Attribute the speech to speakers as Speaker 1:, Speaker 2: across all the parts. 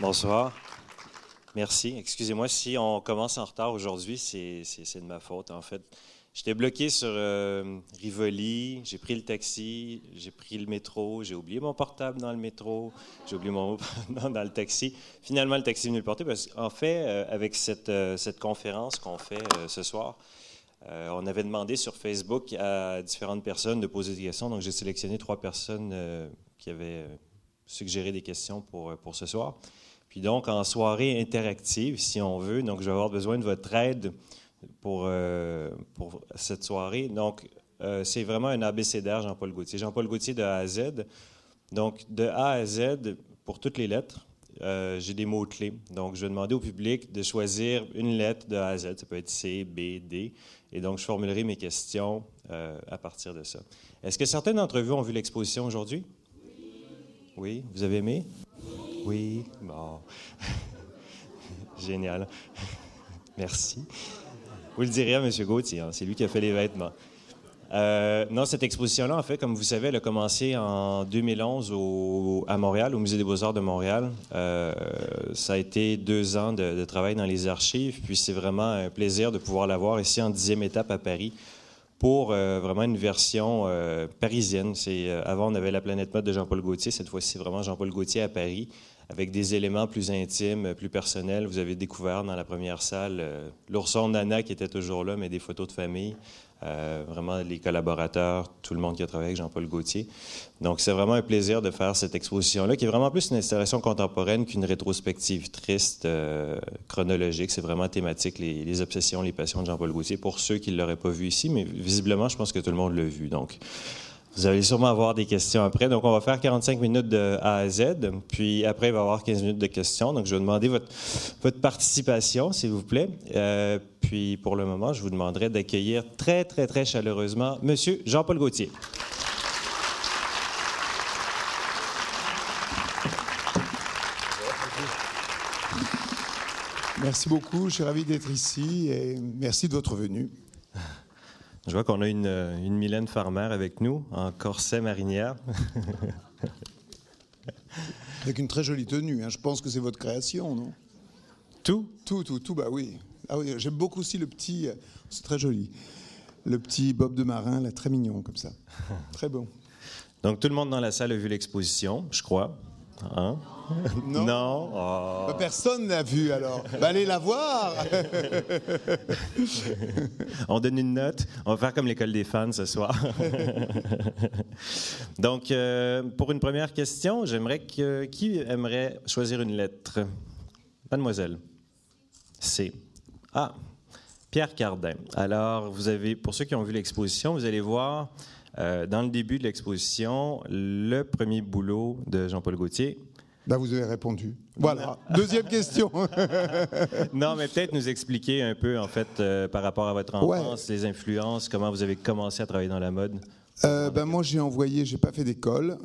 Speaker 1: Bonsoir. Merci. Excusez-moi si on commence en retard aujourd'hui, c'est de ma faute en fait. J'étais bloqué sur euh, Rivoli, j'ai pris le taxi, j'ai pris le métro, j'ai oublié mon portable dans le métro, j'ai oublié mon dans le taxi. Finalement, le taxi est venu le porter parce qu'en fait, euh, avec cette, euh, cette conférence qu'on fait ce soir, on avait demandé sur Facebook à différentes personnes de poser des questions. Donc, j'ai sélectionné trois personnes qui avaient suggéré des questions pour, pour ce soir. Puis donc, en soirée interactive, si on veut, donc je vais avoir besoin de votre aide pour, euh, pour cette soirée. Donc, euh, c'est vraiment un abécédaire, Jean-Paul Gauthier. Jean-Paul Gauthier de A à Z. Donc, de A à Z, pour toutes les lettres, euh, j'ai des mots-clés. Donc, je vais demander au public de choisir une lettre de A à Z. Ça peut être C, B, D. Et donc, je formulerai mes questions à partir de ça. Est-ce que certains d'entre vous ont vu l'exposition aujourd'hui? Oui. Oui? Vous avez aimé? Oui. Bon. Génial. Merci. Vous le direz à M. Gauthier, hein, c'est lui qui a fait les vêtements. Euh, non, cette exposition-là, en fait, comme vous savez, elle a commencé en 2011 à Montréal, au Musée des Beaux-Arts de Montréal. Euh, ça a été deux ans de, travail dans les archives, puis c'est vraiment un plaisir de pouvoir la voir ici en dixième étape à Paris pour euh, vraiment une version parisienne. C'est, avant, on avait la planète mode de Jean-Paul Gaultier. Cette fois-ci, vraiment Jean-Paul Gaultier à Paris avec des éléments plus intimes, plus personnels. Vous avez découvert dans la première salle euh, l'ourson Nana qui était toujours là, mais des photos de famille. Euh, vraiment les collaborateurs, tout le monde qui a travaillé avec Jean-Paul Gaultier. Donc, c'est vraiment un plaisir de faire cette exposition-là, qui est vraiment plus une installation contemporaine qu'une rétrospective triste, euh, chronologique. C'est vraiment thématique, les, les, obsessions, les passions de Jean-Paul Gaultier, pour ceux qui ne l'auraient pas vu ici, mais visiblement, je pense que tout le monde l'a vu. Donc, vous allez sûrement avoir des questions après. Donc, on va faire 45 minutes de A à Z. Puis après, il va y avoir 15 minutes de questions. Donc, je vais demander votre, participation, s'il vous plaît. Euh, puis, pour le moment, je vous demanderai d'accueillir très, très, très chaleureusement M. Jean-Paul Gauthier.
Speaker 2: Merci beaucoup. Je suis ravi d'être ici et merci de votre venue.
Speaker 1: Je vois qu'on a une, une, Mylène Farmer avec nous, en corset marinière.
Speaker 2: avec une très jolie tenue. Hein. Je pense que c'est votre création, non?
Speaker 1: Tout?
Speaker 2: Tout, tout, tout, bah oui. Ah oui, j'aime beaucoup aussi le petit, euh, c'est très joli, le petit Bob de marin, là, très mignon comme ça. Très bon.
Speaker 1: Donc tout le monde dans la salle a vu l'exposition, je crois. Hein?
Speaker 2: Non.
Speaker 1: non.
Speaker 2: Oh. Personne n'a vu alors. Ben, allez la voir.
Speaker 1: On donne une note. On va faire comme l'école des fans ce soir. Donc, euh, pour une première question, j'aimerais que qui aimerait choisir une lettre? Mademoiselle. C. Ah, Pierre Cardin. Alors, vous avez, pour ceux qui ont vu l'exposition, vous allez voir euh, dans le début de l'exposition, le premier boulot de Jean-Paul Gaultier.
Speaker 2: Ben, vous avez répondu. Voilà. Deuxième question.
Speaker 1: non, mais peut-être nous expliquer un peu, en fait, euh, par rapport à votre enfance, les influences, comment vous avez commencé à travailler dans la mode.
Speaker 2: Euh, ben, moi, j'ai envoyé, j'ai pas fait d'école.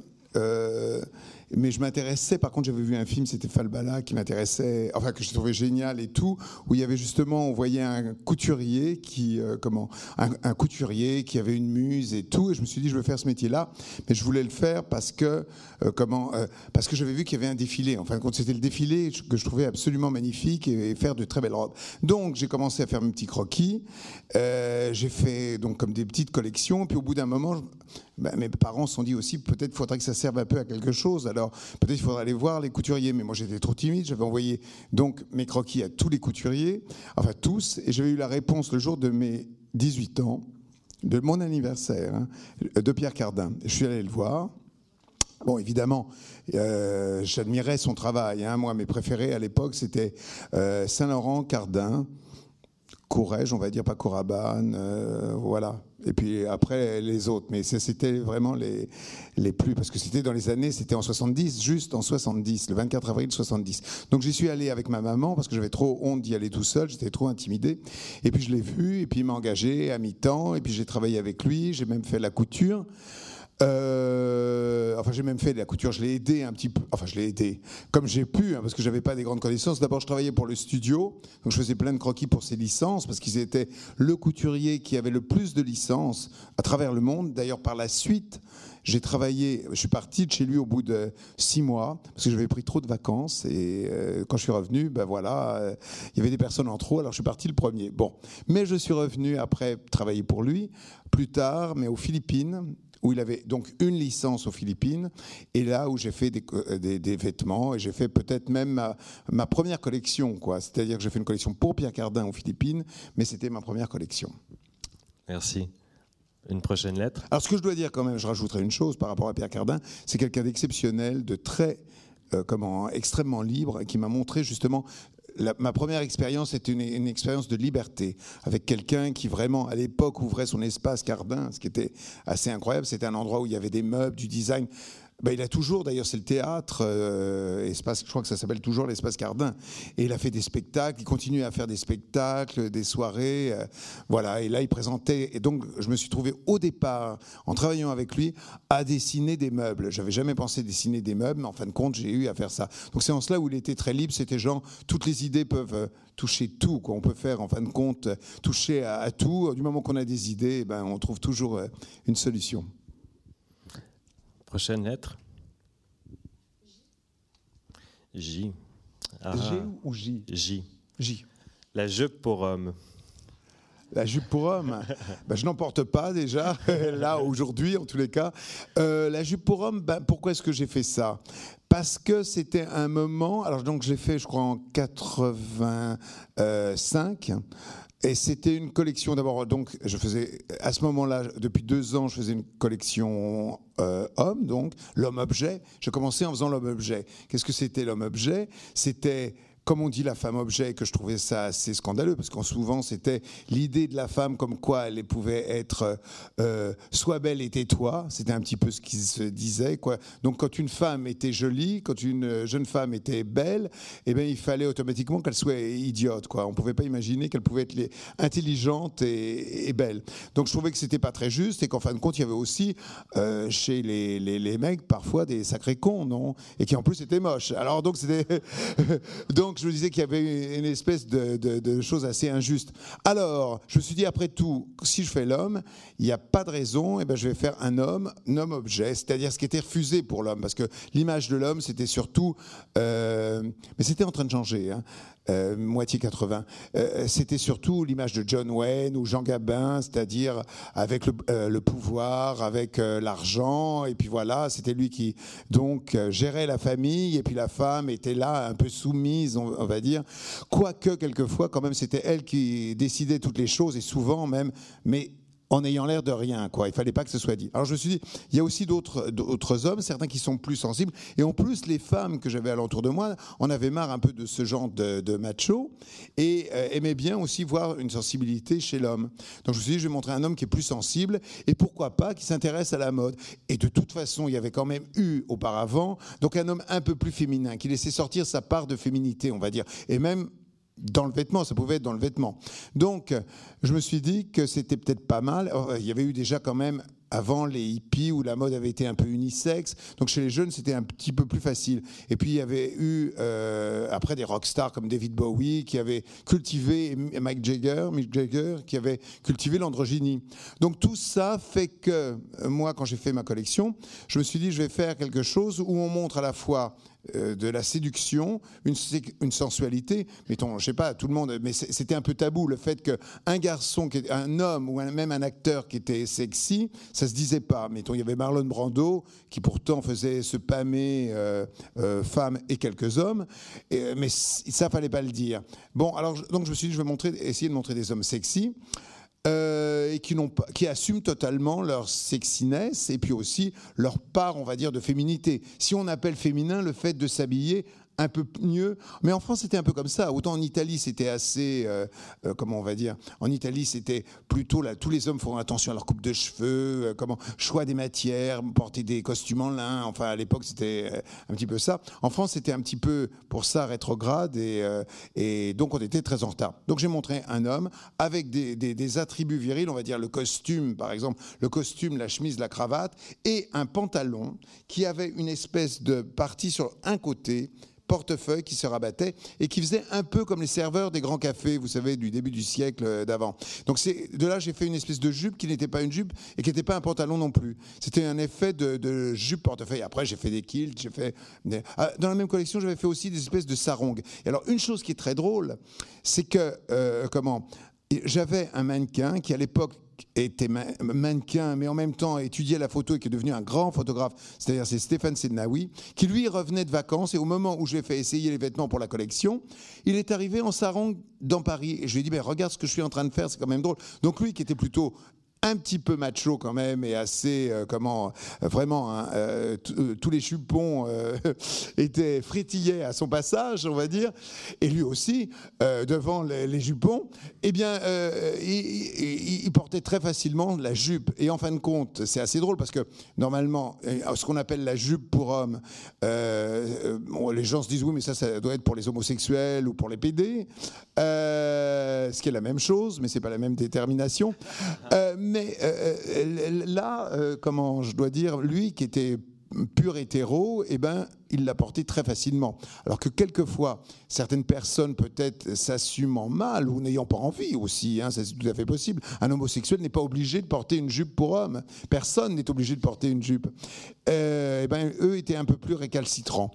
Speaker 2: Mais je m'intéressais, par contre, j'avais vu un film, c'était Falbala, qui m'intéressait, enfin, que je trouvais génial et tout, où il y avait justement, on voyait un couturier qui, euh, comment, un, couturier qui avait une muse et tout, et je me suis dit, je veux faire ce métier-là, mais je voulais le faire parce que, euh, comment, euh, parce que j'avais vu qu'il y avait un défilé. En fin de compte, c'était le défilé que je trouvais absolument magnifique et, faire de très belles robes. Donc, j'ai commencé à faire mes petits croquis. j'ai fait donc comme des petites collections, puis au bout d'un moment, ben, mes parents se sont dit aussi peut-être faudrait que ça serve un peu à quelque chose. Alors peut-être il faudrait aller voir les couturiers. Mais moi j'étais trop timide. J'avais envoyé donc mes croquis à tous les couturiers, enfin tous, et j'avais eu la réponse le jour de mes 18 ans, de mon anniversaire, hein, de Pierre Cardin. Je suis allé le voir. Bon, évidemment, euh, j'admirais son travail. Hein. Moi, mes préférés à l'époque, c'était euh, Saint-Laurent, Cardin, Courrèges, on va dire, pas Coraban, euh, voilà. Et puis après les autres, mais c'était vraiment les, les plus, parce que c'était dans les années, c'était en 70, juste en 70, le 24 avril 70. Donc j'y suis allé avec ma maman parce que j'avais trop honte d'y aller tout seul, j'étais trop intimidé. Et puis je l'ai vu, et puis il m'a engagé à mi-temps, et puis j'ai travaillé avec lui, j'ai même fait la couture. Euh, enfin, j'ai même fait de la couture, je l'ai aidé un petit peu. Enfin, je l'ai aidé comme j'ai pu, hein, parce que j'avais pas des grandes connaissances. D'abord, je travaillais pour le studio, donc je faisais plein de croquis pour ses licences, parce qu'ils étaient le couturier qui avait le plus de licences à travers le monde. D'ailleurs, par la suite, j'ai travaillé, je suis parti de chez lui au bout de six mois parce que j'avais pris trop de vacances et euh, quand je suis revenu, ben voilà, euh, il y avait des personnes en trop, alors je suis parti le premier. Bon, mais je suis revenu après travailler pour lui plus tard, mais aux Philippines où il avait donc une licence aux Philippines, et là où j'ai fait des, euh, des, vêtements, et j'ai fait peut-être même ma, ma, première collection, quoi. C'est-à-dire que j'ai fait une collection pour Pierre Cardin aux Philippines, mais c'était ma première collection.
Speaker 1: Merci. Une prochaine lettre?
Speaker 2: Alors, ce que je dois dire quand même, je rajouterai une chose par rapport à Pierre Cardin, c'est quelqu'un d'exceptionnel, de très, euh, comment, extrêmement libre, qui m'a montré justement ma première expérience était une, une, expérience de liberté avec quelqu'un qui vraiment à l'époque ouvrait son espace Cardin, ce qui était assez incroyable. C'était un endroit où il y avait des meubles, du design. Ben, il a toujours, d'ailleurs, c'est le théâtre, euh, espace, je crois que ça s'appelle toujours l'espace Cardin. Et il a fait des spectacles, il continue à faire des spectacles, des soirées, euh, voilà. Et là, il présentait. Et donc, je me suis trouvé au départ, en travaillant avec lui, à dessiner des meubles. J'avais jamais pensé dessiner des meubles, mais en fin de compte, j'ai eu à faire ça. Donc, c'est en cela où il était très libre. C'était genre, toutes les idées peuvent euh, toucher tout. Quoi. On peut faire, en fin de compte, toucher à, tout. Du moment qu'on a des idées, eh ben, on trouve toujours une solution.
Speaker 1: Prochaine lettre? J.
Speaker 2: Ah. G ou J?
Speaker 1: J.
Speaker 2: J.
Speaker 1: La jupe pour homme.
Speaker 2: La jupe pour homme, ben, je n'en porte pas déjà, là aujourd'hui en tous les cas. Euh, la jupe pour homme, ben, pourquoi est-ce que j'ai fait ça? Parce que c'était un moment, alors donc j'ai fait je crois en 85, et c'était une collection d'abord. Donc, je faisais à ce moment-là, depuis deux ans, je faisais une collection euh, homme, donc l'homme objet. J'ai commencé en faisant l'homme objet. Qu'est-ce que c'était l'homme objet C'était comme on dit la femme objet, que je trouvais ça assez scandaleux, parce qu'en souvent c'était l'idée de la femme comme quoi elle pouvait être euh, soit belle et tais-toi, c'était un petit peu ce qui se disait. Quoi. Donc quand une femme était jolie, quand une jeune femme était belle, eh bien, il fallait automatiquement qu'elle soit idiote. Quoi. On ne pouvait pas imaginer qu'elle pouvait être intelligente et, belle. Donc je trouvais que c'était pas très juste et qu'en fin de compte, il y avait aussi euh, chez les, les, les, mecs parfois des sacrés cons, non? Et qui en plus étaient moches. Alors donc c'était... donc je me disais qu'il y avait une espèce de, de, chose assez injuste. Alors, je me suis dit, après tout, si je fais l'homme, il n'y a pas de raison, et eh ben, je vais faire un homme, un homme-objet, c'est-à-dire ce qui était refusé pour l'homme, parce que l'image de l'homme, c'était surtout... Euh, mais c'était en train de changer. Hein. Euh, moitié 80. Euh, c'était surtout l'image de John Wayne ou Jean Gabin, c'est-à-dire avec le, euh, pouvoir, avec l'argent, et puis voilà, c'était lui qui donc gérait la famille, et puis la femme était là un peu soumise, on, on va dire. Quoique quelquefois, quand même, c'était elle qui décidait toutes les choses, et souvent même, mais en ayant l'air de rien. Quoi. Il fallait pas que ce soit dit. Alors je me suis dit, il y a aussi d'autres, hommes, certains qui sont plus sensibles. Et en plus, les femmes que j'avais alentour de moi en avaient marre un peu de ce genre de, macho et euh, aimaient bien aussi voir une sensibilité chez l'homme. Donc je me suis dit, je vais montrer un homme qui est plus sensible et pourquoi pas qui s'intéresse à la mode. Et de toute façon, il y avait quand même eu auparavant donc un homme un peu plus féminin qui laissait sortir sa part de féminité, on va dire. Et même dans le vêtement, ça pouvait être dans le vêtement. Donc, je me suis dit que c'était peut-être pas mal. Il y avait eu déjà quand même avant les hippies où la mode avait été un peu unisexe. Donc chez les jeunes, c'était un petit peu plus facile. Et puis il y avait eu euh, après des rockstars comme David Bowie qui avait cultivé Mike Jagger, Mick Jagger qui avait cultivé l'androgynie. Donc tout ça fait que moi, quand j'ai fait ma collection, je me suis dit je vais faire quelque chose où on montre à la fois euh, de la séduction, une, sensualité. Mettons, je sais pas, tout le monde, mais c'était un peu tabou le fait qu'un garçon, un homme ou même un acteur qui était sexy, ça se disait pas. Mettons, il y avait Marlon Brando qui pourtant faisait se pâmer euh, euh, femmes et quelques hommes, mais ça fallait pas le dire. Bon, alors donc je me suis dit, je vais essayer de montrer des hommes sexy. Euh, et qui, qui assument totalement leur sexiness et puis aussi leur part, on va dire, de féminité. Si on appelle féminin le fait de s'habiller un peu mieux. Mais en France, c'était un peu comme ça. Autant en Italie, c'était assez, euh, euh, comment on va dire, en Italie, c'était plutôt là, tous les hommes font attention à leur coupe de cheveux, euh, comment, choix des matières, porter des costumes en lin. Enfin, à l'époque, c'était un petit peu ça. En France, c'était un petit peu pour ça rétrograde et, donc on était très en retard. Donc j'ai montré un homme avec des, des attributs virils, on va dire le costume, par exemple, le costume, la chemise, la cravate et un pantalon qui avait une espèce de partie sur un côté portefeuille qui se rabattait et qui faisait un peu comme les serveurs des grands cafés, vous savez, du début du siècle d'avant. Donc c'est de là j'ai fait une espèce de jupe qui n'était pas une jupe et qui n'était pas un pantalon non plus. C'était un effet de, jupe portefeuille. Après j'ai fait des kilts, j'ai fait ah, dans la même collection j'avais fait aussi des espèces de sarongs. Et alors une chose qui est très drôle, c'est que euh, comment j'avais un mannequin qui à l'époque était mannequin, mais en même temps étudiait la photo et qui est devenu un grand photographe, c'est-à-dire c'est Stéphane Sednaoui, qui lui revenait de vacances et au moment où j'ai fait essayer les vêtements pour la collection, il est arrivé en sarong dans Paris et je lui ai dit, ben, regarde ce que je suis en train de faire, c'est quand même drôle. Donc lui qui était plutôt un petit peu macho quand même et assez euh, comment euh, vraiment hein, euh, tous les chupons étaient frétillés à son passage on va dire. Et lui aussi devant les, jupons eh bien il, portait très facilement la jupe. Et en fin de compte c'est assez drôle parce que normalement ce qu'on appelle la jupe pour homme les gens se disent oui mais ça ça doit être pour les homosexuels ou pour les PD ce qui est la même chose mais c'est pas la même détermination euh, euh, là, euh, comment je dois dire, lui qui était pur hétéro, eh ben, il l'a porté très facilement. Alors que quelquefois, certaines personnes peut-être s'assumant mal ou n'ayant pas envie aussi, hein, c'est tout à fait possible. Un homosexuel n'est pas obligé de porter une jupe pour homme. Personne n'est obligé de porter une jupe. eh ben, eux étaient un peu plus récalcitrants.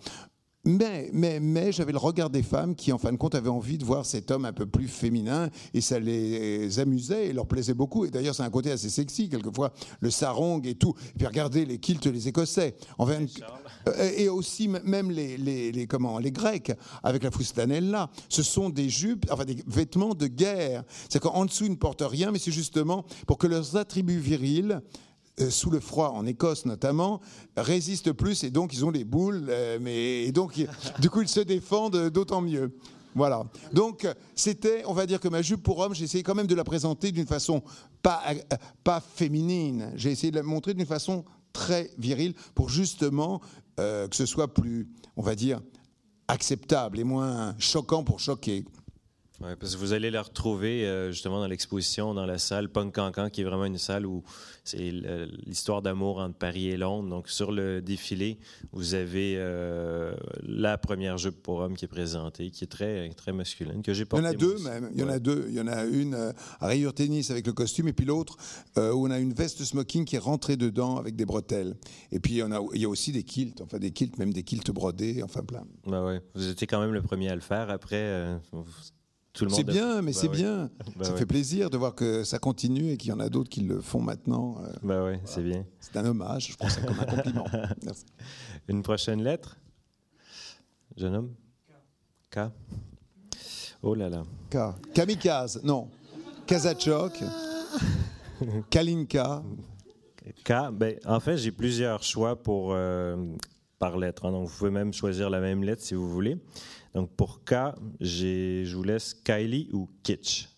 Speaker 2: Mais, mais, mais j'avais le regard des femmes qui, en fin de compte, avaient envie de voir cet homme un peu plus féminin et ça les amusait et leur plaisait beaucoup. Et d'ailleurs, c'est un côté assez sexy, quelquefois, le sarong et tout. Et puis regardez les kilts, les Écossais. Euh, et aussi, même les, les, les, comment, les Grecs, avec la fustanella, ce sont des jupes, enfin des vêtements de guerre. C'est qu'en dessous, ils ne portent rien, mais c'est justement pour que leurs attributs virils sous le froid, en Écosse notamment, résistent plus et donc ils ont les boules, euh, mais et donc du coup ils se défendent d'autant mieux. Voilà. Donc c'était, on va dire que ma jupe pour homme, j'ai essayé quand même de la présenter d'une façon pas, euh, pas féminine. J'ai essayé de la montrer d'une façon très virile pour justement que ce soit plus, on va dire, acceptable et moins choquant pour choquer.
Speaker 1: Oui, parce que vous allez la retrouver euh, justement dans l'exposition, dans la salle Punk Cancan, qui est vraiment une salle où c'est l'histoire d'amour entre Paris et Londres. Donc, sur le défilé, vous avez euh, la première jupe pour homme qui est présentée, qui est très, très masculine, que j'ai
Speaker 2: portée. Il y en a deux même. Il y en a deux. Il y en a une euh, à rayure tennis avec le costume, et puis l'autre où on a une veste smoking qui est rentrée dedans avec des bretelles. Et puis il y, en a, il y a aussi des kilts, enfin des kilts, même des kilts brodés, enfin plein.
Speaker 1: Bah ouais. Vous étiez quand même le premier à le faire. Après,
Speaker 2: c'est bien, mais bah c'est bien. Bah ça fait plaisir de voir que ça continue et qu'il y en a d'autres qui le font maintenant.
Speaker 1: Euh. Bah oui, c'est bien.
Speaker 2: C'est un hommage, je pense ça comme un compliment.
Speaker 1: Merci. Une prochaine lettre Jeune homme? K. Oh là là.
Speaker 2: K. Kamikaze, non. Kazachok. Kalinka.
Speaker 1: K. Ben, en fait, j'ai plusieurs choix pour, euh, par lettre. Hein. donc, vous pouvez même choisir la même lettre si vous voulez. Donc pour K, je vous laisse Kylie ou Kitsch.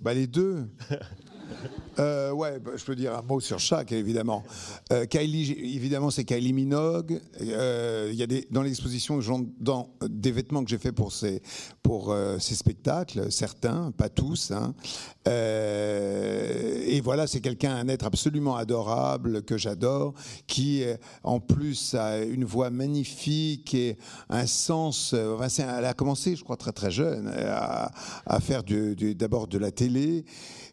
Speaker 2: Bah les deux. Euh, ouais, bah, je peux dire un mot sur chaque, évidemment. Euh, Kylie, évidemment, c'est Kylie Minogue. Euh, y a des, dans l'exposition, dans des vêtements que j'ai fait pour ces, pour ces spectacles, certains, pas tous. Hein. et voilà, c'est quelqu'un, un être absolument adorable que j'adore, qui en plus a une voix magnifique et un sens. Enfin, elle a commencé, je crois, très très jeune, à, à faire d'abord de la télé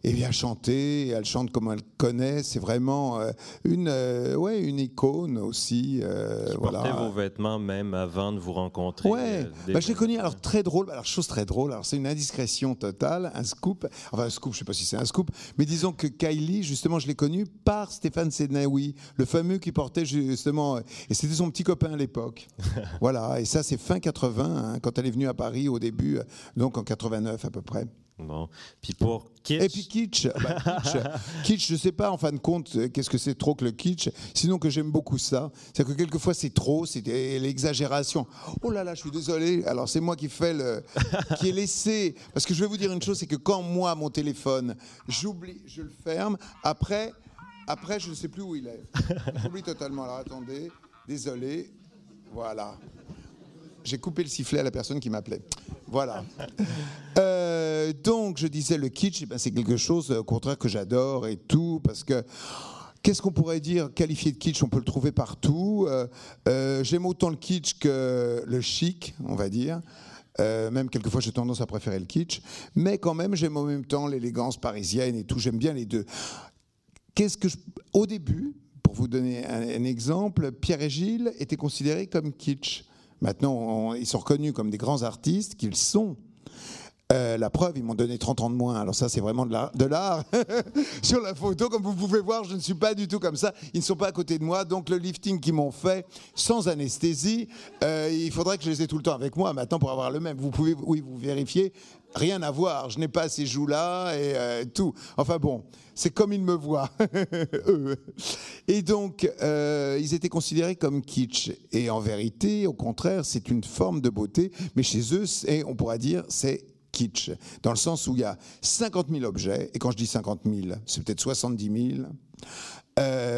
Speaker 2: et bien chanter. Elle chante comme elle connaît. C'est vraiment euh, une, euh, ouais, une icône aussi.
Speaker 1: Euh, voilà. vos vêtements même avant de vous rencontrer.
Speaker 2: Ouais. Bah, je l'ai connue. Alors très drôle. Alors chose très drôle. Alors c'est une indiscrétion totale, un scoop. Enfin un scoop. Je sais pas si c'est un scoop, mais disons que Kylie, justement, je l'ai connue par Stéphane Sednaoui, le fameux qui portait justement. Et c'était son petit copain à l'époque. voilà. Et ça, c'est fin 80, hein, quand elle est venue à Paris au début, donc en 89 à peu près.
Speaker 1: Bon. Puis pour kitsch.
Speaker 2: Et puis kitsch. Bah, kitsch. kitsch, je sais pas en fin de compte euh, qu'est-ce que c'est trop que le kitsch. Sinon que j'aime beaucoup ça. C'est que quelquefois c'est trop, c'est l'exagération. Oh là là, je suis désolé. Alors c'est moi qui fais le, qui ai laissé. Parce que je vais vous dire une chose, c'est que quand moi mon téléphone, j'oublie, je le ferme. Après, après je ne sais plus où il est. J'oublie totalement. Alors attendez, désolé. Voilà. J'ai coupé le sifflet à la personne qui m'appelait. Voilà. Euh, donc, je disais, le kitsch, eh ben, c'est quelque chose, au contraire, que j'adore et tout, parce que. Qu'est-ce qu'on pourrait dire qualifié de kitsch On peut le trouver partout. Euh, euh, j'aime autant le kitsch que le chic, on va dire. même quelquefois, j'ai tendance à préférer le kitsch. Mais quand même, j'aime en même temps l'élégance parisienne et tout. J'aime bien les deux. Qu'est-ce que. Au début, pour vous donner un exemple, Pierre et Gilles étaient considérés comme kitsch. Maintenant, ils sont reconnus comme des grands artistes qu'ils sont. Euh, la preuve, ils m'ont donné 30 ans de moins. Alors ça, c'est vraiment de l'art. Sur la photo, comme vous pouvez voir, je ne suis pas du tout comme ça. Ils ne sont pas à côté de moi. Donc le lifting qu'ils m'ont fait sans anesthésie, euh, il faudrait que je les ai tout le temps avec moi maintenant pour avoir le même. Vous pouvez, oui, vous vérifier. Rien à voir. Je n'ai pas ces joues-là et euh, tout. Enfin bon, c'est comme ils me voient. et donc, ils étaient considérés comme kitsch. Et en vérité, au contraire, c'est une forme de beauté. Mais chez eux, on pourra dire, c'est kitsch, dans le sens où il y a 50 000 objets, et quand je dis 50 000, c'est peut-être 70 000.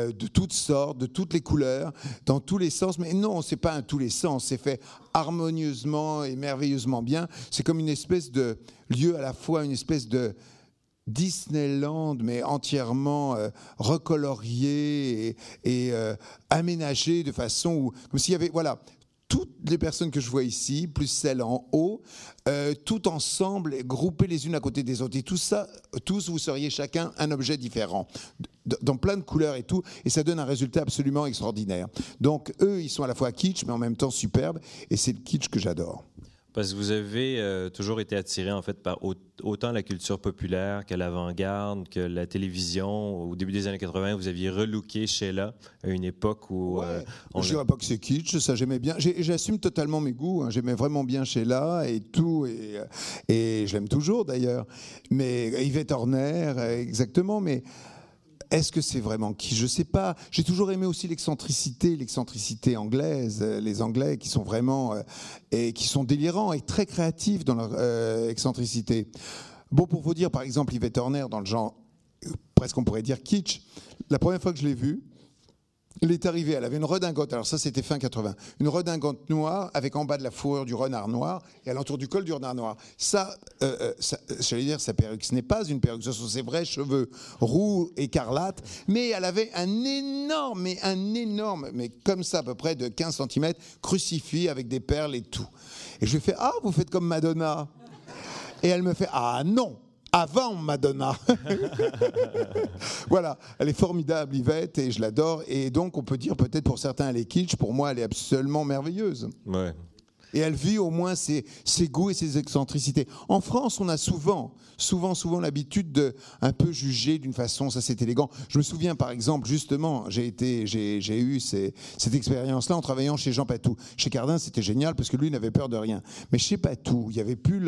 Speaker 2: Euh, de toutes sortes, de toutes les couleurs, dans tous les sens. Mais non, c'est pas un tous les sens. C'est fait harmonieusement et merveilleusement bien. C'est comme une espèce de lieu à la fois, une espèce de Disneyland, mais entièrement euh, recolorié et, euh, aménagé de façon où, comme s'il y avait, voilà, toutes les personnes que je vois ici, plus celles en haut, euh, tout ensemble, groupées les unes à côté des autres. Et tout ça, tous, vous seriez chacun un objet différent, dans plein de couleurs et tout, et ça donne un résultat absolument extraordinaire. Donc eux, ils sont à la fois kitsch, mais en même temps superbes, et c'est le kitsch que j'adore.
Speaker 1: Parce que vous avez euh, toujours été attiré en fait par autant la culture populaire que l'avant-garde, que la télévision. Au début des années 80, vous aviez relooké Sheila à une époque où.
Speaker 2: Euh, on... Je dirais pas que c'est kitsch, ça j'aimais bien. J'assume totalement mes goûts. Hein. J'aimais vraiment bien Sheila et tout, et, euh, et je l'aime toujours d'ailleurs. Mais Yvette Horner, exactement. Mais est-ce que c'est vraiment qui? Je ne sais pas. J'ai toujours aimé aussi l'excentricité, l'excentricité anglaise, euh, les Anglais qui sont vraiment euh, et qui sont délirants et très créatifs dans leur euh, excentricité. Bon, pour vous dire, par exemple, Yvette Turner dans le genre presque on pourrait dire kitsch. La première fois que je l'ai vue, elle est arrivée, elle avait une redingote, alors ça c'était fin 80, une redingote noire avec en bas de la fourrure du renard noir et à l'entour du col du renard noir. Ça, euh, euh, euh, j'allais dire sa perruque, ce n'est pas une perruque, ce sont ses vrais cheveux roux, écarlates, mais elle avait un énorme, mais un énorme, mais comme ça à peu près de 15 cm, crucifix avec des perles et tout. Et je lui fais, ah, vous faites comme Madonna. Et elle me fait, ah non, avant Madonna. voilà, elle est formidable, Yvette, et je l'adore. Et donc, on peut dire peut-être pour certains, elle est kitsch. Pour moi, elle est absolument merveilleuse. Et elle vit au moins ses, goûts et ses excentricités. En France, on a souvent, souvent, souvent l'habitude de un peu juger d'une façon, ça c'est élégant. Je me souviens par exemple, justement, j'ai été, j'ai eu cette expérience-là en travaillant chez Jean Patou. Chez Cardin, c'était génial parce que lui n'avait peur de rien. Mais chez Patou, il y avait plus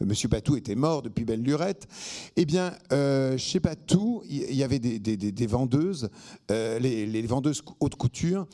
Speaker 2: Monsieur Patou était mort depuis belle lurette. Eh bien, euh, chez Patou, il y avait des, vendeuses, euh, les, vendeuses haute couture,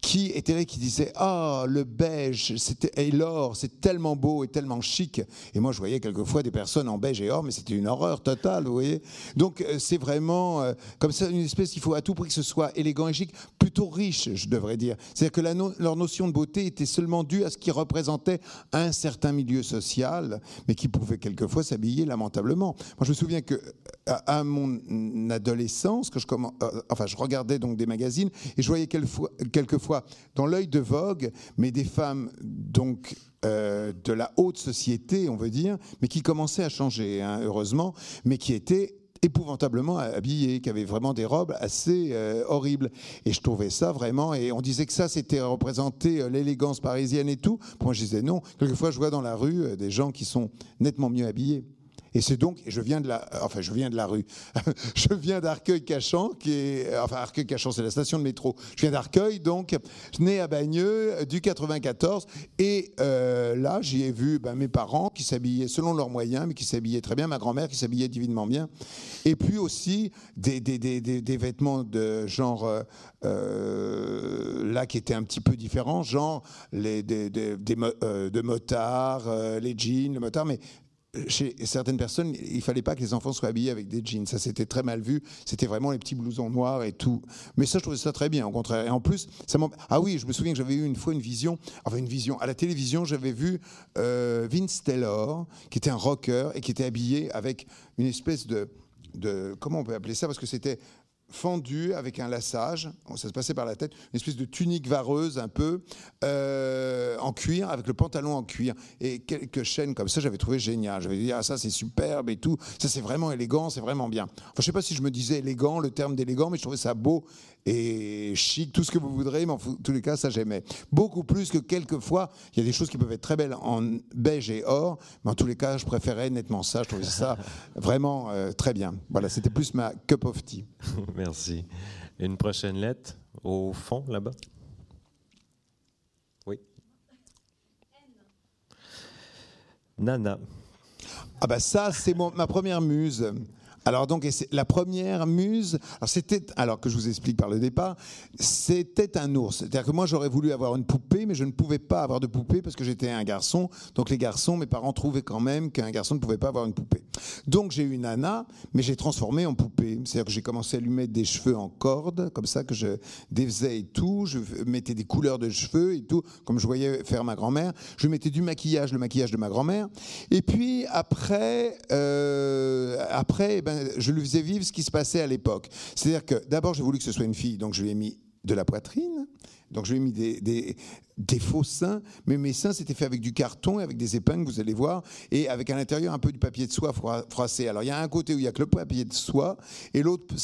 Speaker 2: qui étaient là, qui disaient ah le beige, c'était et l'or, c'est tellement beau et tellement chic. Et moi, je voyais quelquefois des personnes en beige et or, mais c'était une horreur totale, vous voyez. Donc euh, c'est vraiment euh, comme ça une espèce. Il faut à tout prix que ce soit élégant et chic, plutôt riche, je devrais dire. C'est-à-dire que leur notion de beauté était seulement due à ce qui représentait un certain milieu social, mais qui pouvait quelquefois s'habiller lamentablement. Moi, je me souviens que à, mon adolescence, que je euh, je regardais donc des magazines et je voyais quelquefois, quelquefois dans l'œil de Vogue, mais des femmes donc euh, de la haute société, on veut dire, mais qui commençaient à changer, hein, heureusement, mais qui étaient épouvantablement habillées, qui avaient vraiment des robes assez euh, horribles. Et je trouvais ça vraiment, et on disait que ça, c'était représenter euh, l'élégance parisienne et tout. Moi, je disais non. Quelquefois, je vois dans la rue des gens qui sont nettement mieux habillés. Et c'est donc, je viens de la, enfin, je viens de la rue. je viens d'Arcueil-Cachan, qui est, enfin, Arcueil-Cachan, c'est la station de métro. Je viens d'Arcueil, donc, né à Bagneux, du 94. Et euh, là, j'y ai vu ben, mes parents qui s'habillaient selon leurs moyens, mais qui s'habillaient très bien. Ma grand-mère qui s'habillait divinement bien. Et puis aussi des, des, des, des vêtements de genre, euh, euh, là, qui étaient un petit peu différents, genre les, des, euh, de motards, les jeans, le motard, mais chez certaines personnes, il fallait pas que les enfants soient habillés avec des jeans. Ça, c'était très mal vu. C'était vraiment les petits blousons noirs et tout. Mais ça, je trouvais ça très bien, au contraire. Et en plus, ça Ah oui, je me souviens que j'avais eu une fois une vision, enfin une vision. À la télévision, j'avais vu euh, Vince Taylor, qui était un rocker et qui était habillé avec une espèce de, de comment on peut appeler ça? Parce que c'était fendu avec un lassage, ça se passait par la tête, une espèce de tunique vareuse un peu, euh, en cuir, avec le pantalon en cuir, et quelques chaînes comme ça, j'avais trouvé génial. J'avais dit, ah ça c'est superbe et tout, ça c'est vraiment élégant, c'est vraiment bien. Enfin, je sais pas si je me disais élégant, le terme d'élégant, mais je trouvais ça beau et chic, tout ce que vous voudrez, mais en tous les cas, ça j'aimais. Beaucoup plus que quelquefois, il y a des choses qui peuvent être très belles en beige et or, mais en tous les cas, je préférais nettement ça, je trouvais ça vraiment euh, très bien. Voilà, c'était plus ma cup of tea.
Speaker 1: Merci. Une prochaine lettre au fond, là-bas? Oui. Nana.
Speaker 2: Ah bah ça, c'est ma première muse. Alors donc la première muse, alors c'était alors que je vous explique par le départ, c'était un ours. C'est-à-dire que moi j'aurais voulu avoir une poupée, mais je ne pouvais pas avoir de poupée parce que j'étais un garçon. Donc les garçons, mes parents trouvaient quand même qu'un garçon ne pouvait pas avoir une poupée. Donc j'ai eu une nana, mais j'ai transformé en poupée. C'est-à-dire que j'ai commencé à lui mettre des cheveux en corde, comme ça que je défaisais et tout. Je mettais des couleurs de cheveux et tout, comme je voyais faire ma grand-mère. Je mettais du maquillage, le maquillage de ma grand-mère. Et puis après, euh, après, eh ben, je lui faisais vivre ce qui se passait à l'époque. C'est-à-dire que d'abord, j'ai voulu que ce soit une fille, donc je lui ai mis de la poitrine. Donc je lui ai mis des, faux seins, mais mes seins c'était fait avec du carton et avec des épingles, vous allez voir, et avec à l'intérieur un peu du papier de soie froissé. Alors il y a un côté où il y a que le papier de soie, et, l'autre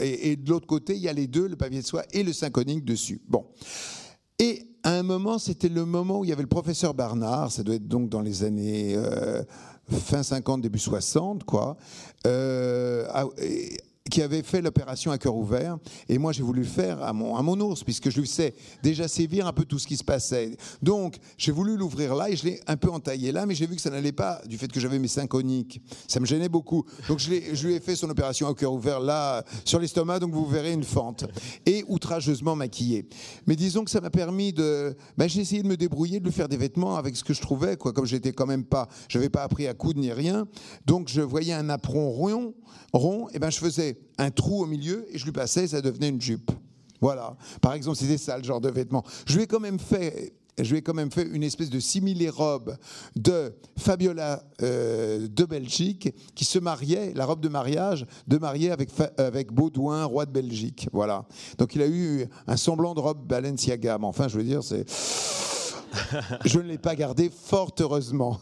Speaker 2: et, de l'autre côté il y a les deux, le papier de soie et le synconique dessus. Bon. Et à un moment, c'était le moment où il y avait le professeur Barnard, ça doit être donc dans les années euh, fin 50, début 60, quoi. Euh, qui avait fait l'opération à cœur ouvert. Et moi, j'ai voulu le faire à mon, à mon ours, puisque je lui sais déjà sévir un peu tout ce qui se passait. Donc, j'ai voulu l'ouvrir là et je l'ai un peu entaillé là, mais j'ai vu que ça n'allait pas du fait que j'avais mes seins coniques. Ça me gênait beaucoup. Donc, je, je lui ai fait son opération à cœur ouvert là, sur l'estomac, donc vous verrez une fente. Et outrageusement maquillé. Mais disons que ça m'a permis de. Ben, j'ai essayé de me débrouiller, de lui faire des vêtements avec ce que je trouvais, quoi. Comme j'étais quand même pas. Je n'avais pas appris à coudre ni rien. Donc, je voyais un apron rond, rond et ben, je faisais un trou au milieu et je lui passais, ça devenait une jupe. Voilà. Par exemple, c'était ça le genre de vêtements. Je lui ai quand même fait je ai quand même fait une espèce de similé-robe de Fabiola euh, de Belgique qui se mariait, la robe de mariage, de marier avec, avec Baudouin, roi de Belgique. Voilà. Donc il a eu un semblant de robe Balenciaga. Mais enfin, je veux dire, c'est. je ne l'ai pas gardé, fort heureusement.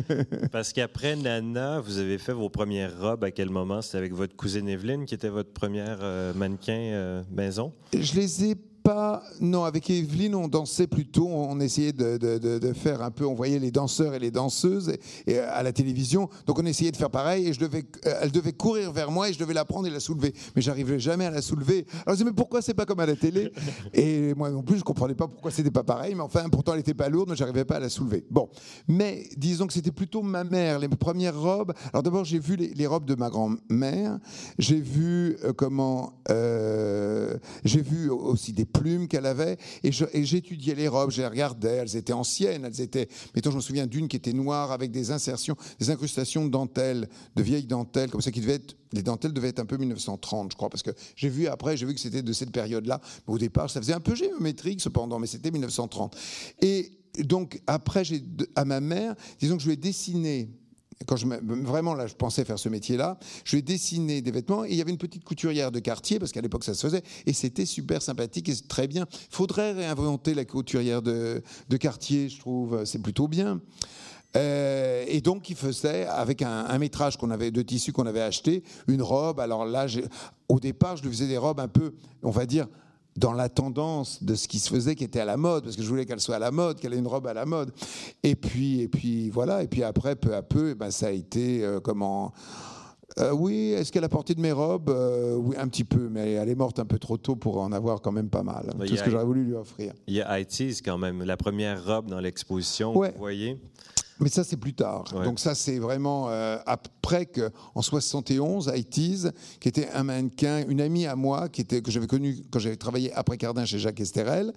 Speaker 1: Parce qu'après Nana, vous avez fait vos premières robes. À quel moment? C'était avec votre cousine Evelyne, qui était votre première euh, mannequin euh, maison?
Speaker 2: Je les ai pas. Non, avec Evelyne, on dansait plutôt. On essayait de, faire un peu. On voyait les danseurs et les danseuses et, à la télévision. Donc on essayait de faire pareil. Et je devais, euh, elle devait courir vers moi et je devais la prendre et la soulever. Mais j'arrivais jamais à la soulever. Alors je disais, mais pourquoi c'est pas comme à la télé? Et moi non plus, je comprenais pas pourquoi c'était pas pareil. Mais enfin, pourtant, elle était pas lourde, mais j'arrivais pas à la soulever. Bon. Mais disons que c'était plutôt ma mère, les premières robes. Alors d'abord, j'ai vu les, robes de ma grand-mère. J'ai vu euh, comment. Euh, j'ai vu aussi des plumes qu'elle avait, et j'étudiais les robes, je les regardais, elles étaient anciennes, elles étaient, mettons, je me souviens d'une qui était noire avec des insertions, des incrustations de dentelles, de vieilles dentelles, comme ça, qui devaient être, les dentelles devaient être un peu 1930, je crois, parce que j'ai vu après, j'ai vu que c'était de cette période-là, au départ, ça faisait un peu géométrique cependant, mais c'était 1930. Et donc, après, à ma mère, disons que je lui ai dessiné quand je vraiment là, je pensais faire ce métier-là, je vais dessiner des vêtements et il y avait une petite couturière de quartier parce qu'à l'époque ça se faisait et c'était super sympathique et très bien. Il faudrait réinventer la couturière de, de quartier, je trouve, c'est plutôt bien. Euh, et donc, il faisait, avec un, métrage qu'on avait de tissu qu'on avait acheté, une robe. Alors là, au départ, je lui faisais des robes un peu, on va dire, dans la tendance de ce qui se faisait qui était à la mode, parce que je voulais qu'elle soit à la mode, qu'elle ait une robe à la mode. Et puis, et puis voilà, et puis après, peu à peu, eh ben, ça a été euh, comment euh, oui, est-ce qu'elle a porté de mes robes euh, Oui, un petit peu, mais elle est morte un peu trop tôt pour en avoir quand même pas mal. Tout ce que j'aurais voulu lui offrir.
Speaker 1: Il y a c'est quand même, la première robe dans l'exposition, vous voyez.
Speaker 2: Mais ça, c'est plus tard. Donc ça, c'est vraiment euh, après que, en 71, IT's, qui était un mannequin, une amie à moi, qui était, que j'avais connue quand j'avais travaillé après Cardin chez Jacques Esterel,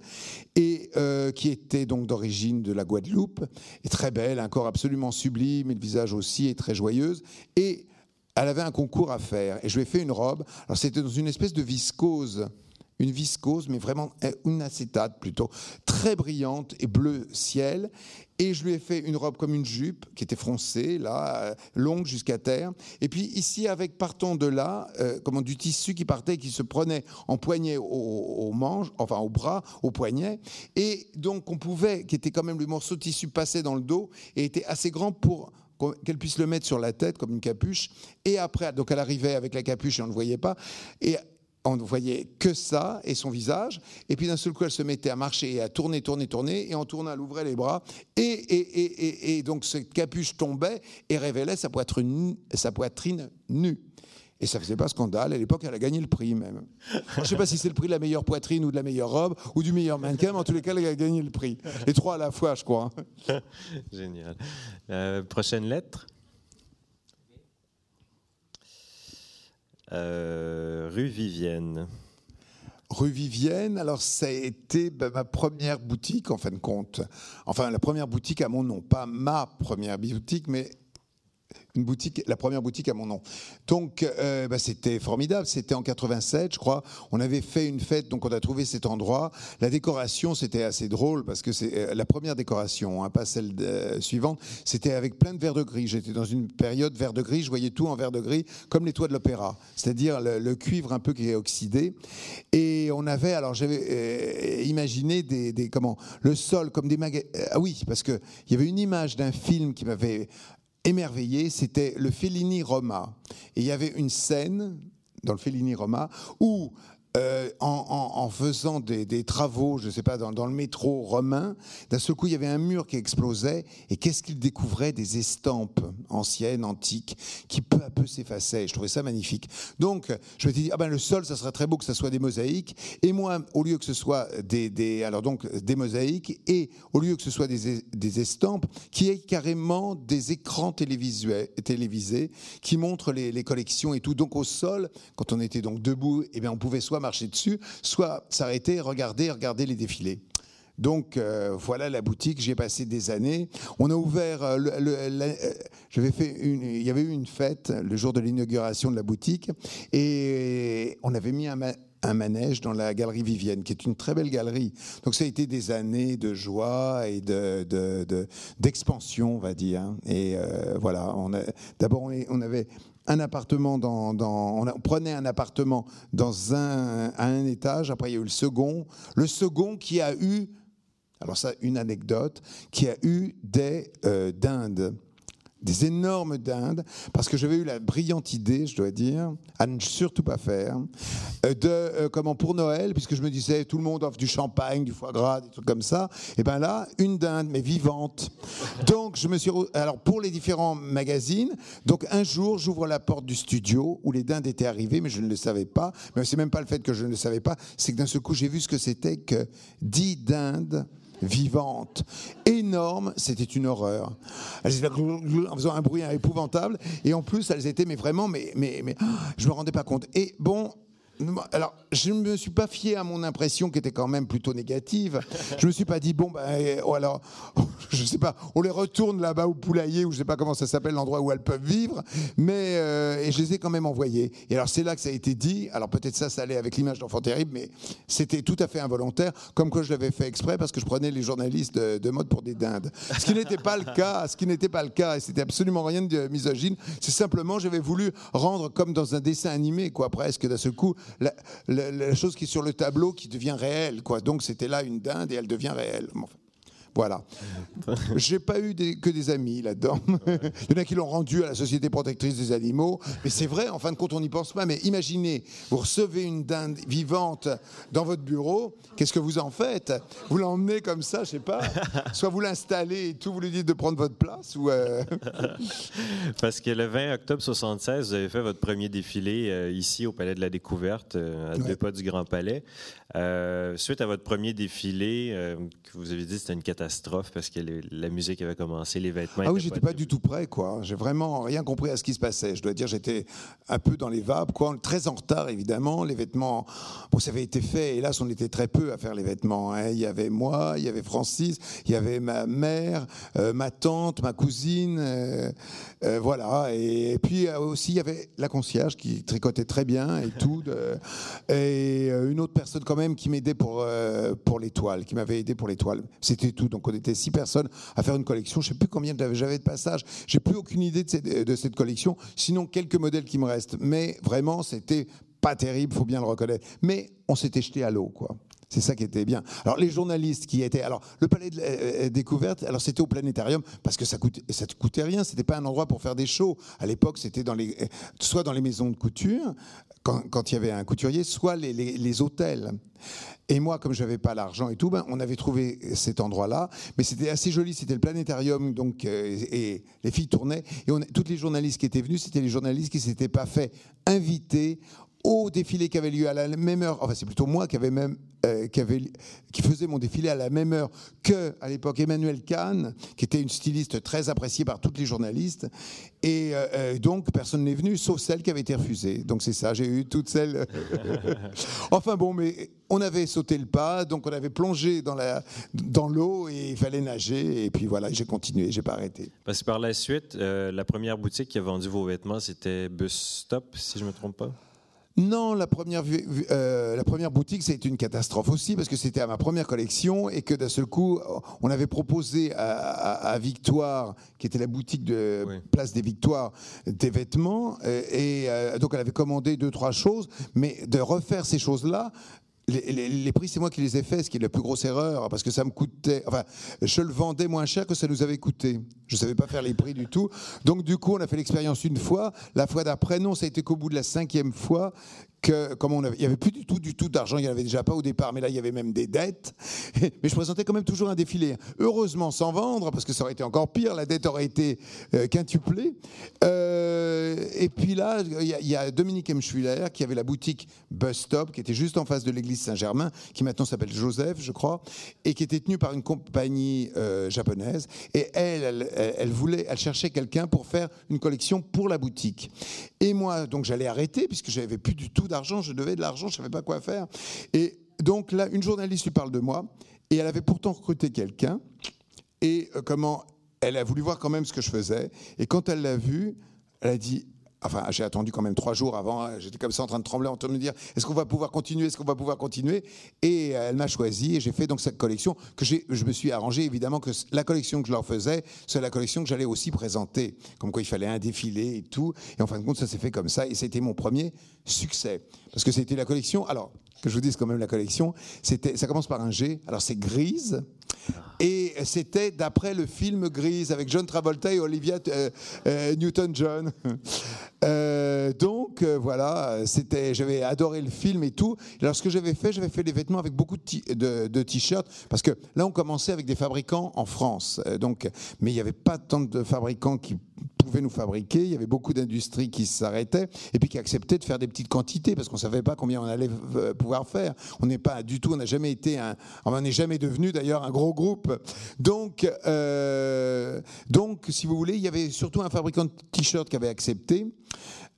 Speaker 2: et qui était donc d'origine de la Guadeloupe, et très belle, un corps absolument sublime, et le visage aussi, et très joyeuse. Et elle avait un concours à faire et je lui ai fait une robe. Alors c'était dans une espèce de viscose, une viscose, mais vraiment eh, une acétate plutôt, très brillante et bleu ciel. Et je lui ai fait une robe comme une jupe qui était froncée, là, euh, longue jusqu'à terre. Et puis ici, avec partant de là, euh, comment du tissu qui partait, qui se prenait en poignet au, manche, enfin au bras, au poignet. Et donc on pouvait, qui était quand même le morceau de tissu passé dans le dos et était assez grand pour qu'elle puisse le mettre sur la tête comme une capuche. Et après, donc elle arrivait avec la capuche et on ne voyait pas. Et on ne voyait que ça et son visage. Et puis d'un seul coup, elle se mettait à marcher et à tourner, tourner, tourner. Et en tournant, elle ouvrait les bras. Et, et, et donc cette capuche tombait et révélait sa poitrine, sa poitrine nue. Et ça faisait pas scandale. À l'époque, elle a gagné le prix même. je ne sais pas si c'est le prix de la meilleure poitrine ou de la meilleure robe ou du meilleur mannequin, mais en tous les cas, elle a gagné le prix. Les trois à la fois, je crois.
Speaker 1: Génial. Euh, prochaine lettre. Rue Vivienne.
Speaker 2: Rue Vivienne, alors ça a été ben, ma première boutique en fin de compte. Enfin, la première boutique à mon nom, pas ma première boutique, mais la première boutique à mon nom. Donc, euh, bah, c'était formidable. C'était en 87, je crois. On avait fait une fête, donc on a trouvé cet endroit. La décoration, c'était assez drôle parce que c'est euh, la première décoration, hein, pas celle suivante. C'était avec plein de verre de gris. J'étais dans une période vert de gris. Je voyais tout en verre de gris, comme les toits de l'opéra, c'est-à-dire le, cuivre un peu qui est oxydé. Et on avait, alors j'avais euh, imaginé des, des, comment, le sol comme des magasins. ah oui, parce que il y avait une image d'un film qui m'avait émerveillé, c'était le Fellini Roma. Et il y avait une scène dans le Fellini Roma où euh, en, faisant des, travaux, je ne sais pas, dans, le métro romain, d'un seul coup, il y avait un mur qui explosait, et qu'est-ce qu'il découvrait Des estampes anciennes, antiques, qui peu à peu s'effaçaient. Je trouvais ça magnifique. Donc, je me suis dit, ah ben, le sol, ça serait très beau que ça soit des mosaïques, et moi, au lieu que ce soit des, alors donc, des mosaïques, et au lieu que ce soit des, estampes, qui est carrément des écrans télévisés, qui montrent les, les collections et tout. Donc, au sol, quand on était donc debout, eh bien, on pouvait soit marcher dessus, soit s'arrêter, regarder, regarder les défilés. Donc euh, voilà la boutique, j'y ai passé des années. On a ouvert, euh, euh, une, il y avait eu une fête le jour de l'inauguration de la boutique et on avait mis un, manège dans la galerie Vivienne, qui est une très belle galerie. Donc ça a été des années de joie et d'expansion, de, on va dire. Et voilà, d'abord on avait un appartement dans, on, prenait un appartement dans un, à un étage. Après, il y a eu le second. Le second qui a eu, alors ça, une anecdote, qui a eu des euh, dindes des énormes dindes, parce que j'avais eu la brillante idée, je dois dire, à ne surtout pas faire, euh, de euh, comment pour Noël, puisque je me disais tout le monde offre du champagne, du foie gras, des trucs comme ça, et ben là une dinde mais vivante. Donc je me suis alors pour les différents magazines, donc un jour j'ouvre la porte du studio où les dindes étaient arrivées, mais je ne le savais pas. Mais c'est même pas le fait que je ne le savais pas, c'est que d'un seul coup j'ai vu ce que c'était que 10 dindes vivante, énorme, c'était une horreur. Elles étaient en faisant un bruit épouvantable, et en plus, elles étaient, mais vraiment, mais, mais, mais je me rendais pas compte. Et bon, alors, je ne me suis pas fié à mon impression qui était quand même plutôt négative. Je me suis pas dit, bon, ben, oh, alors, je sais pas, on les retourne là-bas au poulailler, ou je sais pas comment ça s'appelle, l'endroit où elles peuvent vivre, mais, euh, et je les ai quand même envoyées. Et alors, c'est là que ça a été dit. Alors, peut-être ça, ça allait avec l'image d'enfant terrible, mais c'était tout à fait involontaire, comme quoi je l'avais fait exprès parce que je prenais les journalistes de, mode pour des dindes. Ce qui n'était pas le cas, ce qui n'était pas le cas, c'était absolument rien de misogyne. C'est simplement, j'avais voulu rendre comme dans un dessin animé, quoi, presque, d'un seul coup, la, chose qui est sur le tableau qui devient réelle. Quoi. Donc c'était là une dinde et elle devient réelle. Voilà. J'ai pas eu que des amis là-dedans. Il y en a qui l'ont rendu à la Société protectrice des animaux. Mais c'est vrai, en fin de compte, on n'y pense pas. Mais imaginez, vous recevez une dinde vivante dans votre bureau. Qu'est-ce que vous en faites? Vous l'emmenez comme ça, je sais pas. Soit vous l'installez et tout, vous lui dites de prendre votre place. Ou euh,
Speaker 1: Parce que le 20 octobre 76, vous avez fait votre premier défilé euh, ici au Palais de la Découverte, euh, à deux pas du Grand Palais. suite à votre premier défilé, que vous avez dit c'était une catastrophe parce que la musique avait commencé, les vêtements.
Speaker 2: Ah oui, j'étais pas, pas du tout prêt, quoi. J'ai vraiment rien compris à ce qui se passait. Je dois dire, j'étais un peu dans les vapes, quoi. Très en retard, évidemment. Les vêtements, bon, ça avait été fait. Hélas, on était très peu à faire les vêtements. Hein. Il y avait moi, il y avait Francis, il y avait ma mère, euh, ma tante, ma cousine, euh, euh, voilà. Et, puis aussi, il y avait la concierge qui tricotait très bien et tout. et une autre personne quand même qui m'aidait pour pour les toiles, qui m'avait aidé pour les toiles. C'était tout. Donc on était six personnes à faire une collection. Je sais plus combien j'avais de passages. J'ai plus aucune idée de cette, collection. Sinon quelques modèles qui me restent. Mais vraiment, c'était pas terrible, faut bien le reconnaître. Mais on s'était jeté à l'eau, quoi. C'est ça qui était bien. Alors les journalistes qui étaient, alors le palais de euh, découverte, alors c'était au planétarium parce que ça coûtait, ça coûtait rien. C'était pas un endroit pour faire des shows. À l'époque, c'était les, soit dans les maisons de couture quand, il y avait un couturier, soit les, hôtels. Et moi, comme je n'avais pas l'argent et tout, ben, on avait trouvé cet endroit-là. Mais c'était assez joli, c'était le planétarium, donc, euh, et les filles tournaient. Et on, toutes les journalistes qui étaient venus, c'était les journalistes qui s'étaient pas fait inviter au défilé qui avait lieu à la même heure, enfin c'est plutôt moi qui avait même euh, qui, avait, qui faisait mon défilé à la même heure que à l'époque Emmanuel Kahn, qui était une styliste très appréciée par tous les journalistes, et euh, euh, donc personne n'est venu sauf celle qui avait été refusée. Donc c'est ça, j'ai eu toutes celles. enfin bon, mais on avait sauté le pas, donc on avait plongé dans la dans l'eau et il fallait nager, et puis voilà, j'ai continué, j'ai pas arrêté.
Speaker 1: Parce que par la suite, la première boutique qui a vendu vos vêtements, c'était Bus Stop, si je me trompe pas.
Speaker 2: Non, la première, euh, la première boutique, c'était une catastrophe aussi, parce que c'était à ma première collection et que d'un seul coup, on avait proposé à, Victoire, qui était la boutique de Place des Victoires, des vêtements. Euh, et, euh, donc, elle avait commandé deux, trois choses, mais de refaire ces choses-là, les, prix, c'est moi qui les ai faits, ce qui est la plus grosse erreur, parce que ça me coûtait. Enfin, je le vendais moins cher que ça nous avait coûté. Je ne savais pas faire les prix du tout. Donc, du coup, on a fait l'expérience une fois. La fois d'après, non, ça a été qu'au bout de la cinquième fois avait, il y avait plus du tout, d'argent, il n'y en avait déjà pas au départ, mais là il y avait même des dettes. Mais je présentais quand même toujours un défilé. Heureusement sans vendre, parce que ça aurait été encore pire, la dette aurait été euh, quintuplée. Euh, et puis là, il y, a Dominique M. Qui avait la boutique Bus Stop, qui était juste en face de l'église Saint-Germain, qui maintenant s'appelle Joseph, je crois, et qui était tenue par une compagnie euh, japonaise. Et elle, elle, elle, voulait, elle cherchait quelqu'un pour faire une collection pour la boutique. Et moi, donc j'allais arrêter puisque j'avais plus du tout d'argent, je devais de l'argent, je savais pas quoi faire. Et donc là, une journaliste lui parle de moi et elle avait pourtant recruté quelqu'un et euh, comment elle a voulu voir quand même ce que je faisais et quand elle l'a vu, elle a dit Enfin, j'ai attendu quand même trois jours avant. Hein. J'étais comme ça en train de trembler, en train de me dire est-ce qu'on va pouvoir continuer Est-ce qu'on va pouvoir continuer? Et elle m'a choisi et j'ai fait donc cette collection que je me suis arrangé évidemment que la collection que je leur faisais, c'est la collection que j'allais aussi présenter. Comme quoi il fallait un défilé et tout. Et en fin de compte, ça s'est fait comme ça et c'était mon premier succès parce que c'était la collection. Alors que je vous dise quand même la collection, c'était, ça commence par un G. Alors c'est grise. Et c'était d'après le film Grise avec John Travolta et Olivia euh, euh, Newton-John. Euh, donc voilà, c'était, j'avais adoré le film et tout. Alors ce que j'avais fait, j'avais fait des vêtements avec beaucoup de, t-shirts parce que là on commençait avec des fabricants en France. donc, mais il n'y avait pas tant de fabricants qui pouvaient nous fabriquer. Il y avait beaucoup d'industries qui s'arrêtaient et puis qui acceptaient de faire des petites quantités parce qu'on savait pas combien on allait pouvoir faire. On n'est pas du tout, on n'a jamais été un, on n'est jamais devenu d'ailleurs un gros groupe. Donc, euh, donc, si vous voulez, il y avait surtout un fabricant de t-shirts qui avait accepté.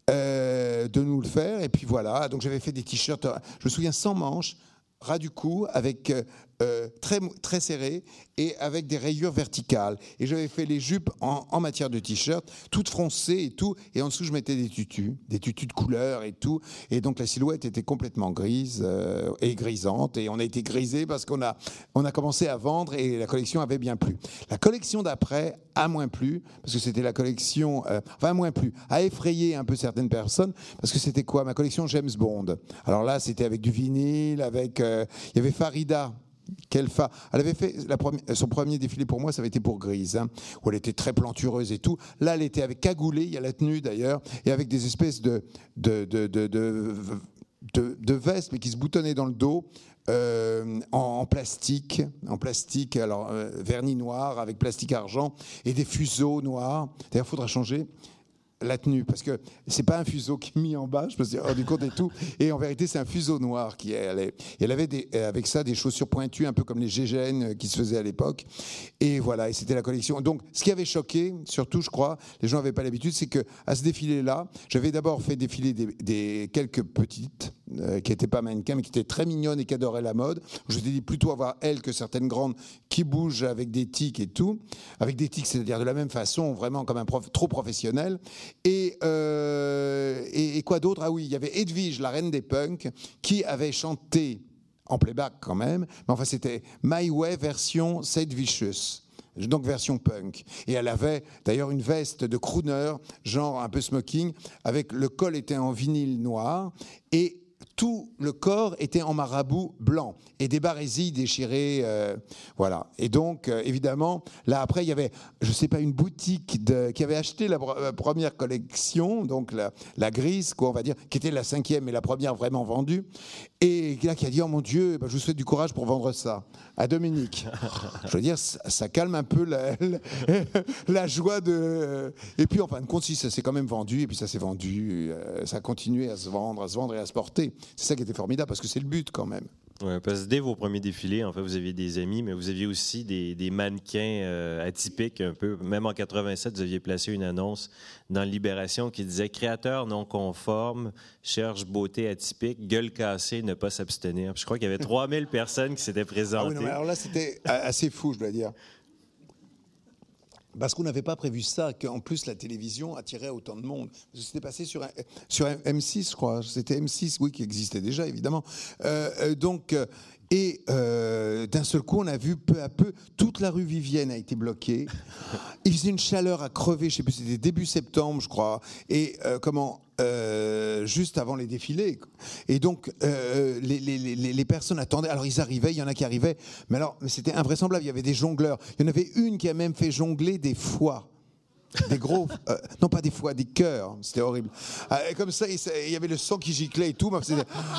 Speaker 2: Euh, de nous le faire et puis voilà donc j'avais fait des t-shirts je me souviens sans manches ras du cou avec euh, très, très serré et avec des rayures verticales. Et j'avais fait les jupes en, matière de t-shirt, toutes froncées et tout. Et en dessous, je mettais des tutus, des tutus de couleur et tout. Et donc la silhouette était complètement grise euh, et grisante. Et on a été grisé parce qu'on a, on a commencé à vendre et la collection avait bien plu. La collection d'après a moins plu parce que c'était la collection, euh, enfin moins plu, a effrayé un peu certaines personnes parce que c'était quoi? Ma collection James Bond. Alors là, c'était avec du vinyle, avec, il y avait Farida Quelle Elle avait fait son premier défilé pour moi, ça avait été pour Grise, hein, où elle était très plantureuse et tout. Là, elle était avec cagoulé, il y a la tenue d'ailleurs, et avec des espèces de, de, de, de vestes, mais qui se boutonnaient dans le dos. Euh, en, plastique, en plastique, alors euh, vernis noir avec plastique argent et des fuseaux noirs. D'ailleurs, il faudra changer la tenue, parce que c'est pas un fuseau qui est mis en bas, je me suis rendu compte et tout. Et en vérité, c'est un fuseau noir qui elle, elle avait des, avec ça des chaussures pointues, un peu comme les GGN qui se faisaient à l'époque. Et voilà, et c'était la collection. Donc, ce qui avait choqué, surtout, je crois, les gens n'avaient pas l'habitude, c'est que à ce défilé-là, j'avais d'abord fait défiler des, quelques petites euh, qui n'étaient pas mannequins, mais qui étaient très mignonnes et qui adoraient la mode. Je dit plutôt avoir elles que certaines grandes qui bougent avec des tics et tout, avec des tics, c'est-à-dire de la même façon, vraiment comme un prof, trop professionnel. Euh, et, et, quoi d'autre? Ah oui, il y avait Edwige, la reine des punks, qui avait chanté en playback quand même, mais enfin c'était My Way version Sid Vicious donc version punk. Et elle avait d'ailleurs une veste de crooner, genre un peu smoking, avec le col était en vinyle noir et tout le corps était en marabout blanc et des barésilles déchirées, euh, voilà. Et donc, euh, évidemment, là après, il y avait, je sais pas, une boutique qui avait acheté la, première collection, donc la, grise, quoi, on va dire, qui était la cinquième et la première vraiment vendue, et là qui a dit, oh mon Dieu, eh ben, je vous souhaite du courage pour vendre ça à Dominique. je veux dire, ça, calme un peu la, joie de. Et puis, en fin de compte, si ça s'est quand même vendu, et puis ça s'est vendu, euh, ça a continué à se vendre, à se vendre et à se porter. C'est ça qui était formidable parce que c'est le but quand même.
Speaker 1: Ouais, parce que dès vos premiers défilés, en fait, vous aviez des amis, mais vous aviez aussi des, mannequins euh, atypiques un peu. Même en 87, vous aviez placé une annonce dans Libération qui disait créateur non conforme, cherche beauté atypique, gueule cassée, ne pas s'abstenir. Je crois qu'il y avait 3000 personnes qui s'étaient présentées. Ah
Speaker 2: oui, alors là, c'était assez fou, je dois dire. Parce qu'on n'avait pas prévu ça, qu'en plus la télévision attirait autant de monde. C'était passé sur, un, sur M6, je crois. C'était M6, oui, qui existait déjà, évidemment. Euh, euh, donc, euh, et d'un seul coup, on a vu peu à peu, toute la rue Vivienne a été bloquée. Il faisait une chaleur à crever, je sais plus, c'était début septembre, je crois. Et comment euh, juste avant les défilés. Et donc, euh, les, les, les, personnes attendaient. Alors, ils arrivaient, il y en a qui arrivaient, mais alors, c'était invraisemblable. Il y avait des jongleurs. Il y en avait une qui a même fait jongler des foies. Des gros, euh, non pas des foies, des cœurs. C'était horrible. Euh, comme ça, il y avait le sang qui giclait et tout.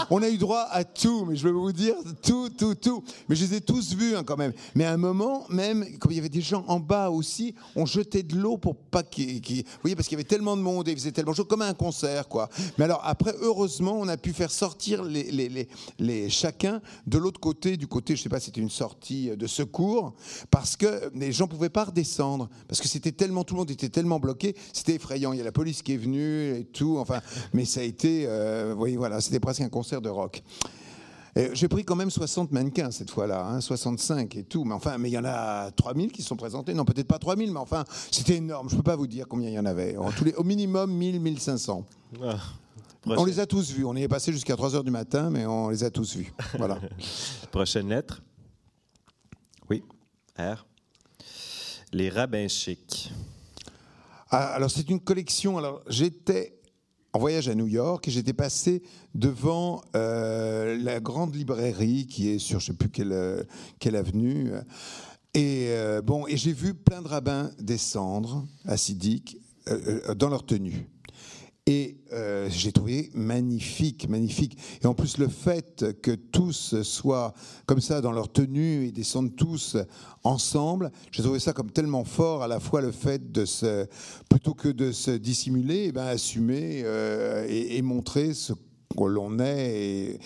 Speaker 2: On a eu droit à tout, mais je vais vous dire tout, tout, tout. Mais je les ai tous vus hein, quand même. Mais à un moment, même, comme il y avait des gens en bas aussi, on jetait de l'eau pour pas qu'ils. Vous voyez, parce qu'il y avait tellement de monde et il faisait tellement chaud, comme un concert, quoi. Mais alors après, heureusement, on a pu faire sortir les, les, les, les chacun de l'autre côté, du côté, je sais pas, c'était une sortie de secours, parce que les gens pouvaient pas redescendre, parce que c'était tellement tout le monde était tellement bloqué, c'était effrayant. Il y a la police qui est venue et tout. Enfin, mais ça a été, euh, oui, voilà, c'était presque un concert de rock. J'ai pris quand même 60 mannequins cette fois-là, hein, 65 et tout. Mais enfin, mais il y en a 3000 qui sont présentés. Non, peut-être pas 3000, mais enfin, c'était énorme. Je ne peux pas vous dire combien il y en avait. au minimum 1000, 1500. Ah, on les a tous vus. On y est passé jusqu'à 3 heures du matin, mais on les a tous vus. Voilà.
Speaker 1: Prochaine lettre. Oui. R. Les rabbins chics.
Speaker 2: Ah, alors c'est une collection. Alors j'étais en voyage à New York et j'étais passé devant euh, la grande librairie qui est sur je ne sais plus quelle, avenue. Et euh, bon, et j'ai vu plein de rabbins descendre acidiques euh, dans leur tenue. Et euh, j'ai trouvé magnifique, magnifique. Et en plus, le fait que tous soient comme ça dans leur tenue et descendent tous ensemble, j'ai trouvé ça comme tellement fort, à la fois le fait de se, plutôt que de se dissimuler, eh ben, assumer euh, et, montrer ce que l'on est.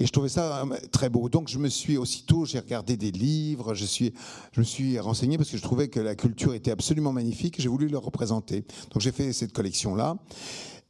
Speaker 2: et je trouvais ça euh, très beau. Donc je me suis aussitôt, j'ai regardé des livres, je, suis, je me suis renseigné parce que je trouvais que la culture était absolument magnifique j'ai voulu le représenter. Donc j'ai fait cette collection-là.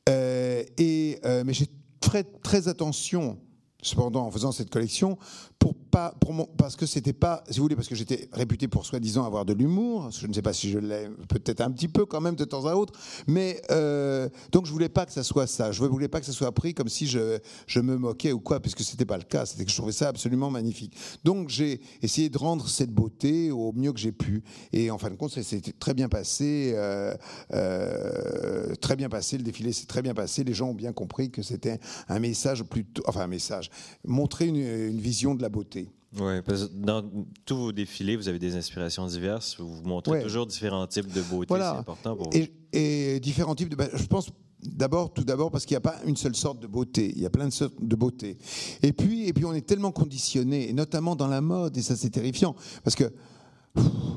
Speaker 2: Euh, et, euh, mais j'ai fait très attention cependant en faisant cette collection pour pas parce que c'était pas si vous voulez parce que j'étais réputé pour soi-disant avoir de l'humour je ne sais pas si je l'ai peut-être un petit peu quand même de temps à autre mais euh, donc je voulais pas que ça soit ça. Je voulais pas que ça soit pris comme si je, je me moquais ou quoi puisque c'était pas le cas. C'était que je trouvais ça absolument magnifique. Donc j'ai essayé de rendre cette beauté au mieux que j'ai pu. Et en fin de compte ça s'est très bien passé euh, euh, très bien passé le défilé s'est très bien passé. Les gens ont bien compris que c'était un message plutôt enfin un message montrer une, vision de la beauté.
Speaker 1: Oui, parce que dans tous vos défilés, vous avez des inspirations diverses. Vous montrez toujours différents types de beauté. C'est important pour
Speaker 2: vous. Et, différents types de. Ben, je pense D'abord, tout d'abord, parce qu'il n'y a pas une seule sorte de beauté. Il y a plein de sortes de beauté. Et puis, et puis, on est tellement conditionné, et notamment dans la mode, et ça, c'est terrifiant, parce que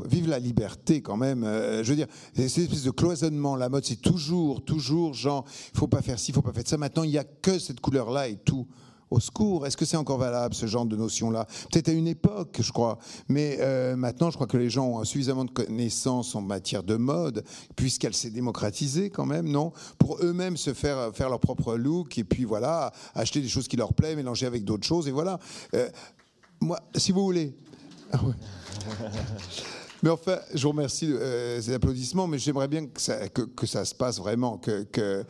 Speaker 2: vive la liberté quand même. Euh, je veux dire, c'est une espèce de cloisonnement. La mode, c'est toujours, toujours, genre, il faut pas faire ci, il faut pas faire ça. Maintenant, il n'y a que cette couleur-là et tout au secours. Est-ce que c'est encore valable, ce genre de notion-là? Peut-être à une époque, je crois. Mais euh, maintenant, je crois que les gens ont suffisamment de connaissances en matière de mode, puisqu'elle s'est démocratisée quand même, non? Pour eux-mêmes se faire, faire leur propre look, et puis voilà, acheter des choses qui leur plaisent, mélanger avec d'autres choses, et voilà. Euh, moi, si vous voulez... Ah Mais enfin, je vous remercie euh, ces applaudissements, mais j'aimerais bien que ça, se passe vraiment, que, que,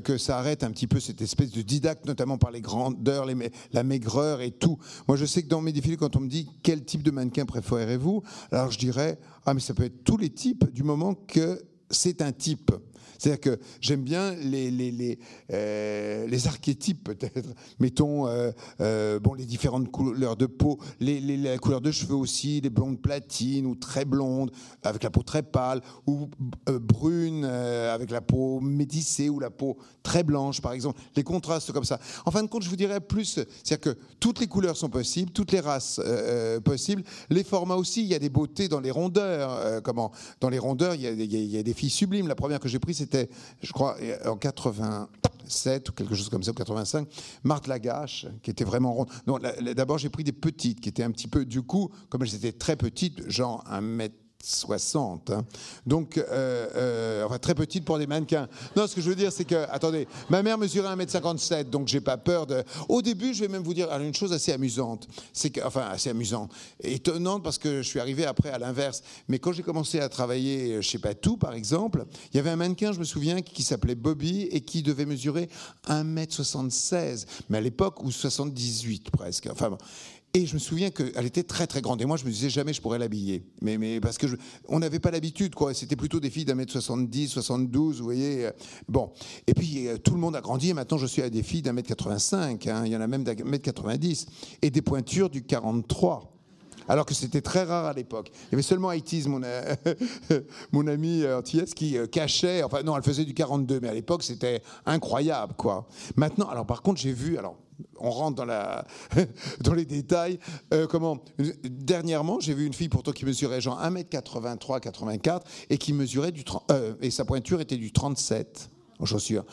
Speaker 2: que, ça arrête un petit peu cette espèce de didacte, notamment par les grandeurs, la maigreur et tout. Moi, je sais que dans mes défilés, quand on me dit quel type de mannequin préférez-vous, alors je dirais, ah, mais ça peut être tous les types, du moment que c'est un type. C'est-à-dire que j'aime bien les, les, les, euh, les archétypes, peut-être. Mettons, euh, euh, bon, les différentes couleurs de peau, les, les, couleurs de cheveux aussi, les blondes platines ou très blondes, avec la peau très pâle, ou brune, avec la peau métissée, ou la peau très blanche, par exemple. Les contrastes comme ça. En fin de compte, je vous dirais plus, c'est-à-dire que toutes les couleurs sont possibles, toutes les races possibles, les formats aussi, il y a des beautés dans les rondeurs. comment? Dans les rondeurs, il y, a, il y a des filles sublimes. La première que j'ai prise, c'était, je crois, en 87 ou quelque chose comme ça, ou 85, Marthe Lagache, qui était vraiment ronde. D'abord, j'ai pris des petites, qui étaient un petit peu, du coup, comme elles étaient très petites, genre un mètre 60. Hein. Donc, euh, euh, très petite pour des mannequins. Non, ce que je veux dire, c'est que, attendez, ma mère mesurait 1m57, donc j'ai pas peur de. Au début, je vais même vous dire une chose assez amusante. C'est enfin, assez amusante. Étonnante parce que je suis arrivé après à l'inverse. Mais quand j'ai commencé à travailler chez Patou, par exemple, il y avait un mannequin, je me souviens, qui s'appelait Bobby et qui devait mesurer 1m76. Mais à l'époque, ou 78 presque. Enfin, et je me souviens qu'elle était très très grande. Et moi, je me disais jamais je pourrais l'habiller. Mais, mais parce que on n'avait pas l'habitude, quoi. C'était plutôt des filles d'un mètre 70, 72, vous voyez. Bon. Et puis, euh, tout le monde a grandi. Et maintenant, je suis à des filles d'un mètre 85. Hein. Il y en a même d'un mètre 90. Et des pointures du 43 alors que c'était très rare à l'époque. Il y avait seulement Haïtis, mon, euh, mon ami euh, antillaise, qui cachait, enfin non, elle faisait du 42, mais à l'époque c'était incroyable, quoi. Maintenant, alors par contre, j'ai vu, alors on rentre dans, la, dans les détails. Euh, comment Dernièrement, j'ai vu une fille pourtant qui mesurait genre 1m83, 84 et qui mesurait du euh, et sa pointure était du 37 en chaussures.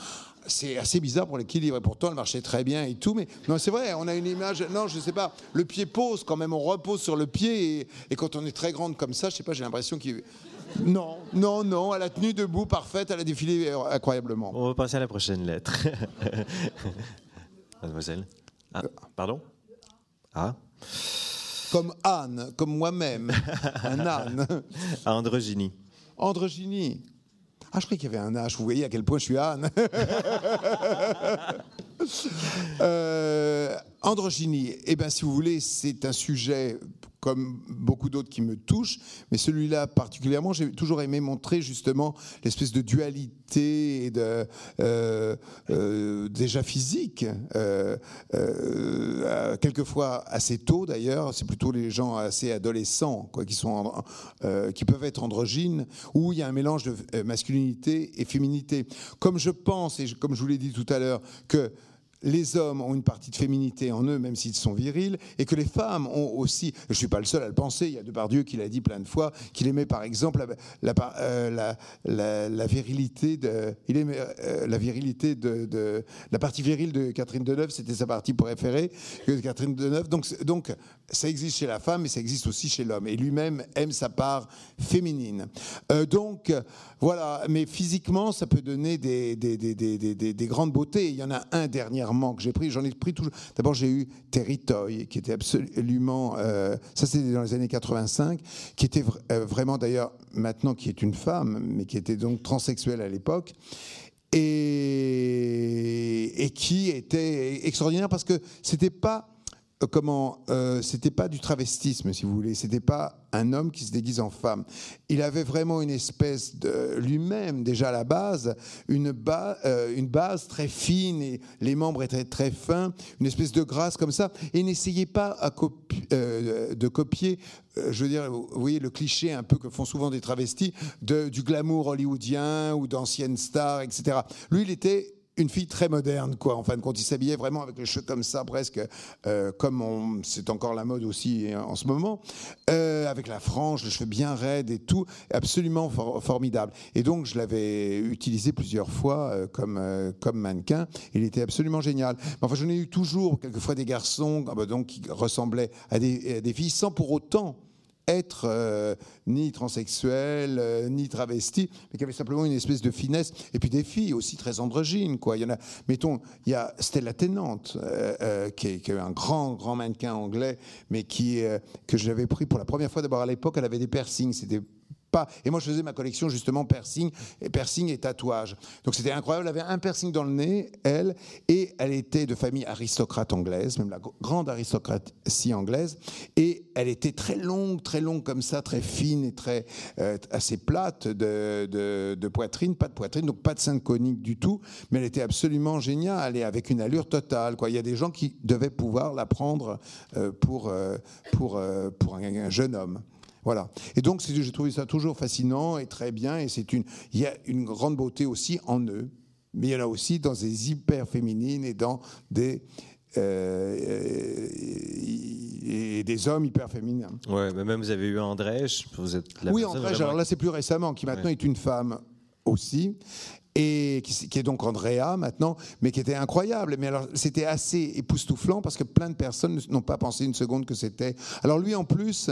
Speaker 2: C'est assez bizarre pour l'équilibre et pourtant elle marchait très bien et tout, mais non c'est vrai, on a une image, non je sais pas, le pied pose quand même, on repose sur le pied et, quand on est très grande comme ça, je sais pas, j'ai l'impression qu'il non, non, non, elle a tenu debout, parfaite, elle a défilé incroyablement.
Speaker 1: On va passer à la prochaine lettre. Mademoiselle. Ah, pardon? Ah
Speaker 2: Comme Anne, comme moi-même. un âne.
Speaker 1: Androgynie.
Speaker 2: Androgynie. Ah, je croyais qu'il y avait un H. Vous voyez à quel point je suis Anne. euh, androgynie. Eh bien, si vous voulez, c'est un sujet comme beaucoup d'autres qui me touchent, mais celui-là particulièrement, j'ai toujours aimé montrer justement l'espèce de dualité euh, euh, déjà physique, euh, quelquefois assez tôt d'ailleurs, c'est plutôt les gens assez adolescents quoi, qui, sont, qui peuvent être androgynes, où il y a un mélange de masculinité et féminité. Comme je pense, et comme je vous l'ai dit tout à l'heure, que les hommes ont une partie de féminité en eux, même s'ils sont virils, et que les femmes ont aussi, je ne suis pas le seul à le penser, il y a Depardieu qui l'a dit plein de fois, qu'il aimait par exemple la, euh, virilité de, il aimait, euh, la virilité de, la partie virile de Catherine Deneuve, c'était sa partie préférée, de Catherine Deneuve. Donc, donc ça existe chez la femme, mais ça existe aussi chez l'homme. Et lui-même aime sa part féminine. Euh, donc voilà, mais physiquement, ça peut donner des, des, des, des, grandes beautés. Il y en a un dernièrement que j'ai pris. J'en ai pris toujours. D'abord, j'ai eu Terry Toy, qui était absolument. Euh, ça, c'était dans les années 85, qui était euh, vraiment d'ailleurs maintenant qui est une femme, mais qui était donc transsexuelle à l'époque. Et, et qui était extraordinaire parce que c'était pas comment euh, c'était pas du travestisme si vous voulez. C'était pas un homme qui se déguise en femme. Il avait vraiment une espèce de lui-même déjà à la base une, euh, une base très fine et les membres étaient très fins une espèce de grâce comme ça. Et n'essayez pas à de copier je veux dire, vous voyez le cliché un peu que font souvent des travestis du glamour hollywoodien ou d'anciennes stars, etc. Lui, il était une fille très moderne, quoi. En fin de compte, il s'habillait vraiment avec les cheveux comme ça, presque euh, comme c'est encore la mode aussi hein, en ce moment, euh, avec la frange, les cheveux bien raides et tout, absolument formidable. Et donc, je l'avais utilisé plusieurs fois euh, comme comme mannequin. Il était absolument génial. Mais enfin, j'en ai eu toujours quelquefois des garçons, ah bah, donc qui ressemblaient à des, à des filles, sans pour autant être euh, ni transsexuel, euh, ni travesti, mais qui avait simplement une espèce de finesse. Et puis des filles aussi très androgynes, quoi. Il y en a, mettons, il y a Stella Tennant, euh, qui, est, un grand, grand mannequin anglais, mais qui, que j'avais pris pour la première fois d'abord à l'époque, elle avait des piercings, c'était et moi, je faisais ma collection justement piercing et piercing et tatouage. Donc c'était incroyable. Elle avait un piercing dans le nez, elle, et elle était de famille aristocrate anglaise, même la grande aristocratie anglaise. Et elle était très longue, très longue comme ça, très fine et très euh, assez plate de, poitrine, pas de poitrine, donc pas de sein conique du tout. Mais elle était absolument géniale et avec une allure totale. Il y a des gens qui devaient pouvoir la prendre euh, pour, euh, pour, pour un jeune homme. Voilà. Et donc, j'ai trouvé ça toujours fascinant et très bien. Et c'est une, il y a une grande beauté aussi en eux, mais il y en a aussi dans des hyper féminines et dans des euh, et des hommes hyper féminins.
Speaker 1: Ouais, mais même vous avez eu André, vous êtes
Speaker 2: Oui, André, alors là c'est plus récemment, qui maintenant est une femme aussi, et qui, est donc Andrea maintenant, mais qui était incroyable. Mais alors, c'était assez époustouflant parce que plein de personnes n'ont pas pensé une seconde que c'était. Alors lui, en plus,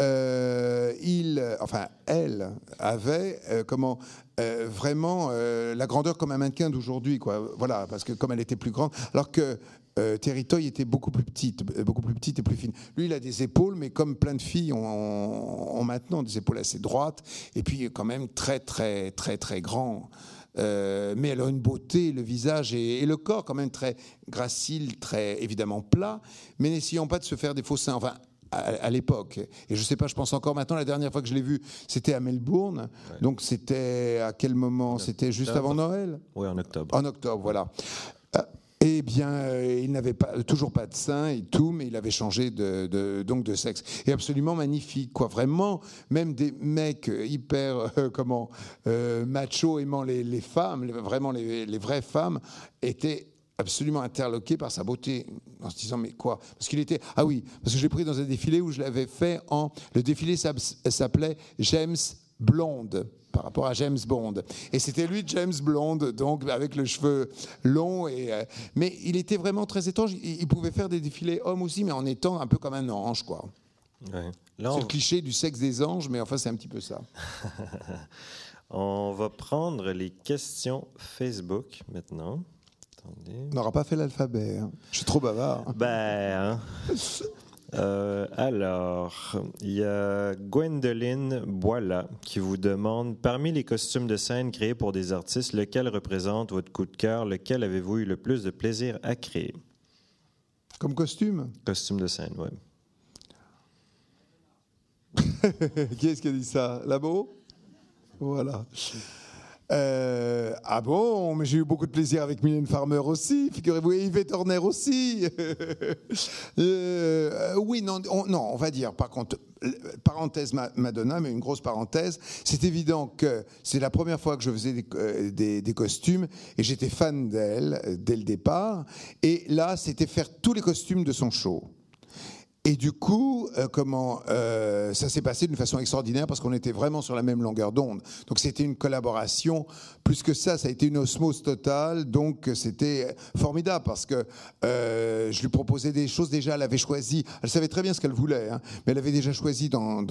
Speaker 2: euh, il, enfin, elle avait euh, comment euh, vraiment la grandeur comme un mannequin d'aujourd'hui, quoi. Voilà, parce que comme elle était plus grande, alors que Terry Toy était beaucoup plus petite, beaucoup plus petite et plus fine. Lui, il a des épaules, mais comme plein de filles ont maintenant des épaules assez droites, et puis quand même très, très, très, très grand. Euh, mais elle a une beauté, le visage et, le corps quand même très gracile, très évidemment plat, mais n'essayons pas de se faire des faux seins. Enfin, à, l'époque. Et je sais pas, je pense encore maintenant, la dernière fois que je l'ai vu, c'était à Melbourne. Donc c'était à quel moment? C'était juste avant Noël?
Speaker 1: Oui, en octobre.
Speaker 2: En octobre, voilà. Eh bien, euh, il n'avait pas, toujours pas de sein et tout, mais il avait changé de, donc de sexe. Et absolument magnifique, quoi. Vraiment, même des mecs hyper, euh, comment, euh, macho aimant les, femmes, vraiment les, vraies femmes, étaient absolument interloqués par sa beauté, en se disant mais quoi? Parce qu'il était ah oui, parce que je l'ai pris dans un défilé où je l'avais fait en le défilé s'appelait James Blonde par rapport à James Bond. Et c'était lui, James Blonde, donc avec le cheveu long. Et, euh, mais il était vraiment très étrange. Il, pouvait faire des défilés hommes aussi, mais en étant un peu comme un ange, quoi. C'est le cliché du sexe des anges, mais enfin, c'est un petit peu ça.
Speaker 1: on va prendre les questions Facebook maintenant.
Speaker 2: On n'aura pas fait l'alphabet. Hein. Je suis trop bavard.
Speaker 1: Ben. Euh, alors, il y a Gwendoline Boila qui vous demande parmi les costumes de scène créés pour des artistes, lequel représente votre coup de cœur? Lequel avez-vous eu le plus de plaisir à créer?
Speaker 2: Comme costume?
Speaker 1: Costume de scène, oui.
Speaker 2: qui est-ce qui a dit ça? Labo? Voilà. Euh, ah bon, mais j'ai eu beaucoup de plaisir avec Mylène Farmer aussi, figurez-vous, et Yves Horner aussi. euh, oui, non on, non, on va dire, par contre, parenthèse Madonna, mais une grosse parenthèse, c'est évident que c'est la première fois que je faisais des, euh, costumes, et j'étais fan d'elle euh, dès le départ, et là, c'était faire tous les costumes de son show. Et du coup, euh, comment euh, ça s'est passé d'une façon extraordinaire parce qu'on était vraiment sur la même longueur d'onde. Donc c'était une collaboration. Plus que ça, ça a été une osmose totale. Donc c'était formidable parce que euh, je lui proposais des choses déjà. Elle avait choisi. Elle savait très bien ce qu'elle voulait, hein, mais elle avait déjà choisi dans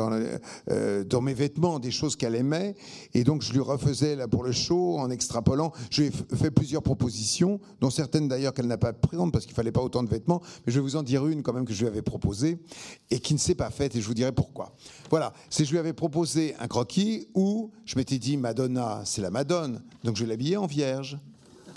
Speaker 2: mes vêtements des choses qu'elle aimait. Et donc je lui refaisais là pour le show en extrapolant. Je lui ai fait plusieurs propositions, dont certaines d'ailleurs qu'elle n'a pas prises parce qu'il fallait pas autant de vêtements. Mais je vais vous en dire une quand même que je lui avais proposée et qui ne s'est pas faite, et je vous dirai pourquoi. Voilà, c'est je lui avais proposé un croquis où je m'étais dit Madonna, c'est la Madone, donc je l'habillais en vierge.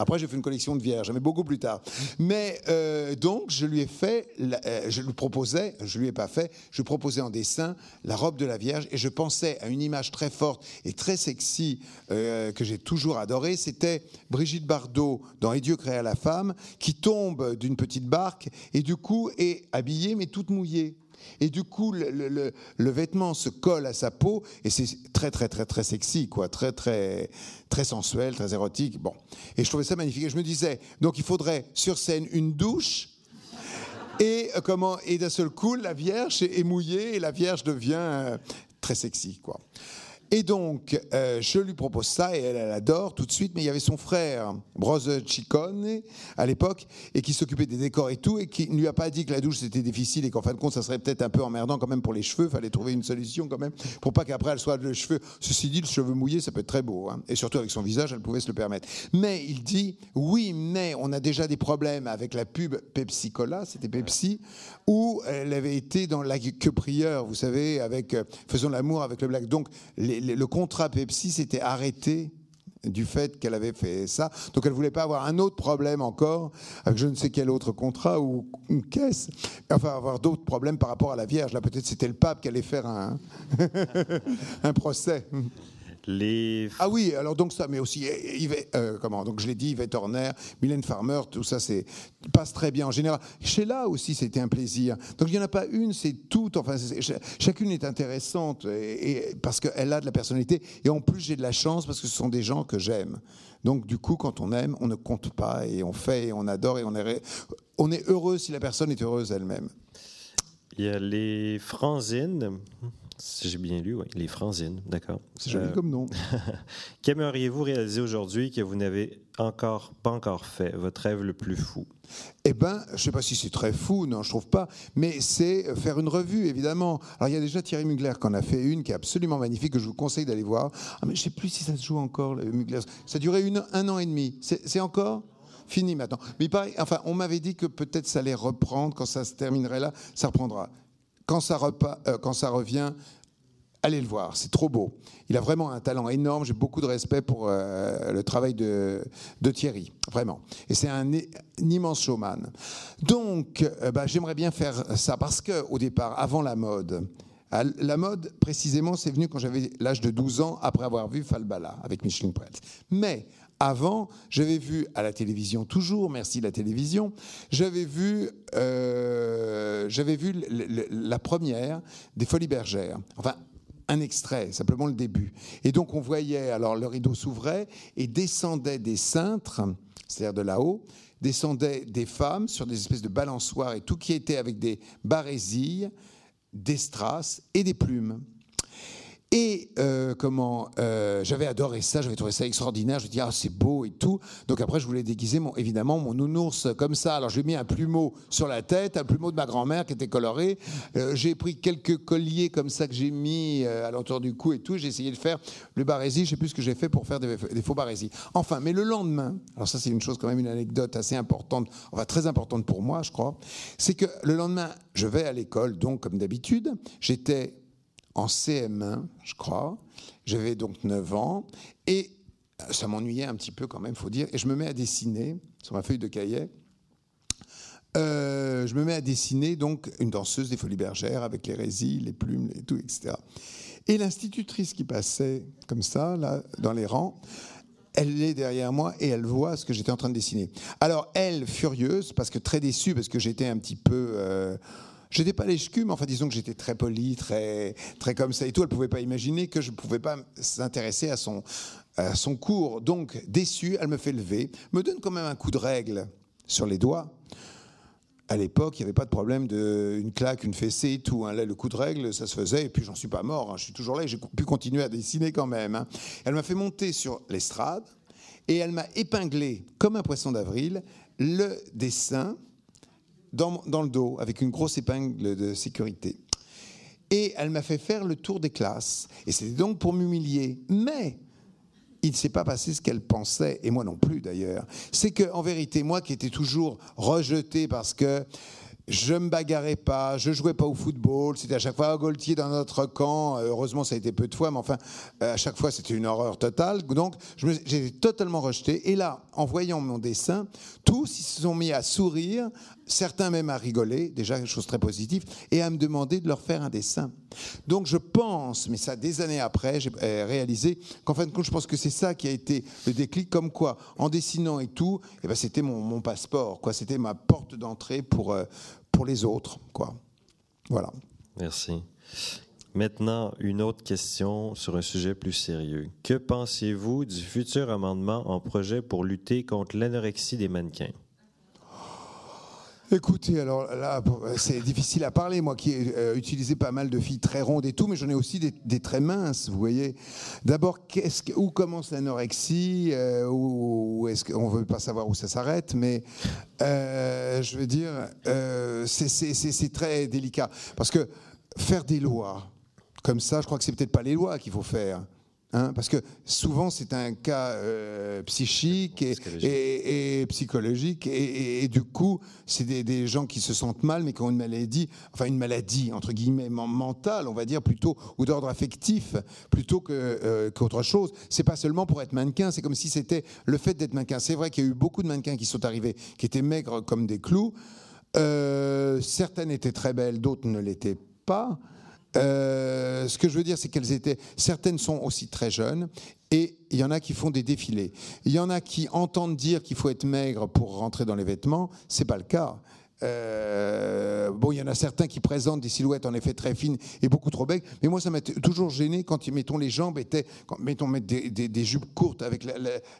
Speaker 2: Après, j'ai fait une collection de vierges, mais beaucoup plus tard. Mais euh, donc, je lui ai fait, euh, je lui proposais, je lui ai pas fait, je lui proposais en dessin la robe de la Vierge et je pensais à une image très forte et très sexy euh, que j'ai toujours adorée. C'était Brigitte Bardot dans Et Dieu créa la femme qui tombe d'une petite barque et du coup est habillée mais toute mouillée. Et du coup, le, vêtement se colle à sa peau et c'est très, très, très, très sexy, quoi. Très, très, très sensuel, très érotique. Bon. Et je trouvais ça magnifique. Et je me disais, donc il faudrait sur scène une douche. Et euh, comment Et d'un seul coup, la Vierge est mouillée et la Vierge devient euh, très sexy, quoi. Et donc, euh, je lui propose ça et elle, elle, adore tout de suite. Mais il y avait son frère, Brose Ciccone, à l'époque, et qui s'occupait des décors et tout, et qui ne lui a pas dit que la douche c'était difficile et qu'en fin de compte, ça serait peut-être un peu emmerdant quand même pour les cheveux. Fallait trouver une solution quand même pour pas qu'après elle soit le cheveu. Ceci dit, le cheveu mouillé, ça peut être très beau, hein. et surtout avec son visage, elle pouvait se le permettre. Mais il dit oui, mais on a déjà des problèmes avec la pub Pepsi Cola, c'était Pepsi, où elle avait été dans la que prieur, vous savez, avec euh, faisons l'amour avec le black. Donc les le contrat Pepsi s'était arrêté du fait qu'elle avait fait ça. Donc elle voulait pas avoir un autre problème encore avec je ne sais quel autre contrat ou une caisse. Enfin avoir d'autres problèmes par rapport à la Vierge. Là peut-être c'était le pape qui allait faire un, un procès. Ah oui, alors donc ça, mais aussi Yves, euh, comment Donc je l'ai dit, Yvette Horner, Mylène Farmer, tout ça, c'est passe très bien en général. Chez là aussi, c'était un plaisir. Donc il n'y en a pas une, c'est tout. Enfin, chacune est intéressante et, parce qu'elle a de la personnalité. Et en plus, j'ai de la chance parce que ce sont des gens que j'aime. Donc du coup, quand on aime, on ne compte pas et on fait et on adore et on est, on est heureux si la personne est heureuse elle-même.
Speaker 1: Il y a les franzines si j'ai bien lu, oui. Les franzines, d'accord.
Speaker 2: C'est joli euh, comme nom.
Speaker 1: Qu'aimeriez-vous réaliser aujourd'hui que vous n'avez encore pas encore fait, votre rêve le plus fou?
Speaker 2: Eh bien, je ne sais pas si c'est très fou, non, je trouve pas, mais c'est faire une revue, évidemment. Alors, il y a déjà Thierry Mugler qui en a fait une qui est absolument magnifique, que je vous conseille d'aller voir. Ah, mais je ne sais plus si ça se joue encore, le Mugler. Ça a duré une, un an et demi. C'est encore fini maintenant. Mais pareil, enfin, on m'avait dit que peut-être ça allait reprendre quand ça se terminerait là, ça reprendra quand ça, repas, euh, quand ça revient, allez le voir, c'est trop beau. Il a vraiment un talent énorme, j'ai beaucoup de respect pour euh, le travail de, Thierry, vraiment. Et c'est un, immense showman. Donc, euh, bah, j'aimerais bien faire ça, parce qu'au départ, avant la mode, la mode, précisément, c'est venu quand j'avais l'âge de 12 ans, après avoir vu Falbala avec Micheline Prels. Mais avant, j'avais vu à la télévision, toujours, merci la télévision, j'avais vu, euh, j'avais vu la première des Folies Bergères. Enfin, un extrait, simplement le début. Et donc on voyait, alors le rideau s'ouvrait et descendaient des cintres, c'est-à-dire de là-haut, descendaient des femmes sur des espèces de balançoires et tout qui était avec des barésilles, des strass et des plumes. Et euh, comment euh, j'avais adoré ça, j'avais trouvé ça extraordinaire. Je me dis ah c'est beau et tout. Donc après je voulais déguiser mon, évidemment mon nounours comme ça. Alors j'ai mis un plumeau sur la tête, un plumeau de ma grand-mère qui était coloré. Euh, j'ai pris quelques colliers comme ça que j'ai mis à l'entour du cou et tout. J'ai essayé de faire le barésie. Je sais plus ce que j'ai fait pour faire des, des faux barésies. Enfin, mais le lendemain, alors ça c'est une chose quand même une anecdote assez importante, enfin très importante pour moi je crois, c'est que le lendemain je vais à l'école donc comme d'habitude. J'étais en CM1, je crois. J'avais donc 9 ans. Et ça m'ennuyait un petit peu quand même, faut dire. Et je me mets à dessiner sur ma feuille de cahier. Euh, je me mets à dessiner donc une danseuse des Folies Bergères avec les résils, les plumes, et tout, etc. Et l'institutrice qui passait comme ça, là, dans les rangs, elle est derrière moi et elle voit ce que j'étais en train de dessiner. Alors elle, furieuse, parce que très déçue, parce que j'étais un petit peu... Euh, J'étais pas l'échecu, mais enfin disons que j'étais très poli, très, très comme ça et tout. Elle pouvait pas imaginer que je pouvais pas s'intéresser à son, à son cours. Donc, déçue, elle me fait lever, me donne quand même un coup de règle sur les doigts. À l'époque, il n'y avait pas de problème de une claque, une fessée et tout. Hein. Là, le coup de règle, ça se faisait. Et puis, j'en suis pas mort. Hein. Je suis toujours là. J'ai pu continuer à dessiner quand même. Hein. Elle m'a fait monter sur l'estrade et elle m'a épinglé comme un poisson d'avril le dessin dans, le dos avec une grosse épingle de sécurité. Et elle m'a fait faire le tour des classes. Et c'était donc pour m'humilier. Mais il ne s'est pas passé ce qu'elle pensait, et moi non plus d'ailleurs. C'est qu'en vérité, moi qui étais toujours rejeté parce que je me bagarrais pas, je jouais pas au football, c'était à chaque fois un Gaultier dans notre camp. Heureusement, ça a été peu de fois, mais enfin, à chaque fois, c'était une horreur totale. Donc, j'ai totalement rejeté. Et là, en voyant mon dessin, tous ils se sont mis à sourire, certains même à rigoler, déjà une chose très positive, et à me demander de leur faire un dessin. Donc je pense, mais ça des années après, j'ai euh, réalisé qu'en fin de compte, je pense que c'est ça qui a été le déclic, comme quoi, en dessinant et tout, et eh ben, c'était mon, passeport, quoi, c'était ma porte d'entrée pour, euh, pour les autres, quoi. Voilà.
Speaker 1: Merci. Maintenant, une autre question sur un sujet plus sérieux. Que pensez-vous du futur amendement en projet pour lutter contre l'anorexie des mannequins?
Speaker 2: Écoutez, alors là, c'est difficile à parler, moi qui ai euh, utilisé pas mal de filles très rondes et tout, mais j'en ai aussi des, très minces, vous voyez. D'abord, où commence l'anorexie euh, Ou est-ce qu'on ne veut pas savoir où ça s'arrête Mais euh, je veux dire, c'est très délicat. Parce que faire des lois comme ça, je crois que c'est peut-être pas les lois qu'il faut faire. Hein, parce que souvent c'est un cas euh, psychique et psychologique, et, du coup c'est des, gens qui se sentent mal mais qui ont une maladie, enfin une maladie entre guillemets mentale, on va dire plutôt ou d'ordre affectif plutôt que euh, qu'autre chose. C'est pas seulement pour être mannequin, c'est comme si c'était le fait d'être mannequin. C'est vrai qu'il y a eu beaucoup de mannequins qui sont arrivés qui étaient maigres comme des clous. Euh, certaines étaient très belles, d'autres ne l'étaient pas. Euh, ce que je veux dire, c'est qu'elles étaient. Certaines sont aussi très jeunes, et il y en a qui font des défilés. Il y en a qui entendent dire qu'il faut être maigre pour rentrer dans les vêtements. C'est pas le cas. Euh, bon, il y en a certains qui présentent des silhouettes en effet très fines et beaucoup trop belles, mais moi ça m'a toujours gêné quand mettons les jambes étaient, quand, mettons mettre des, des, jupes courtes avec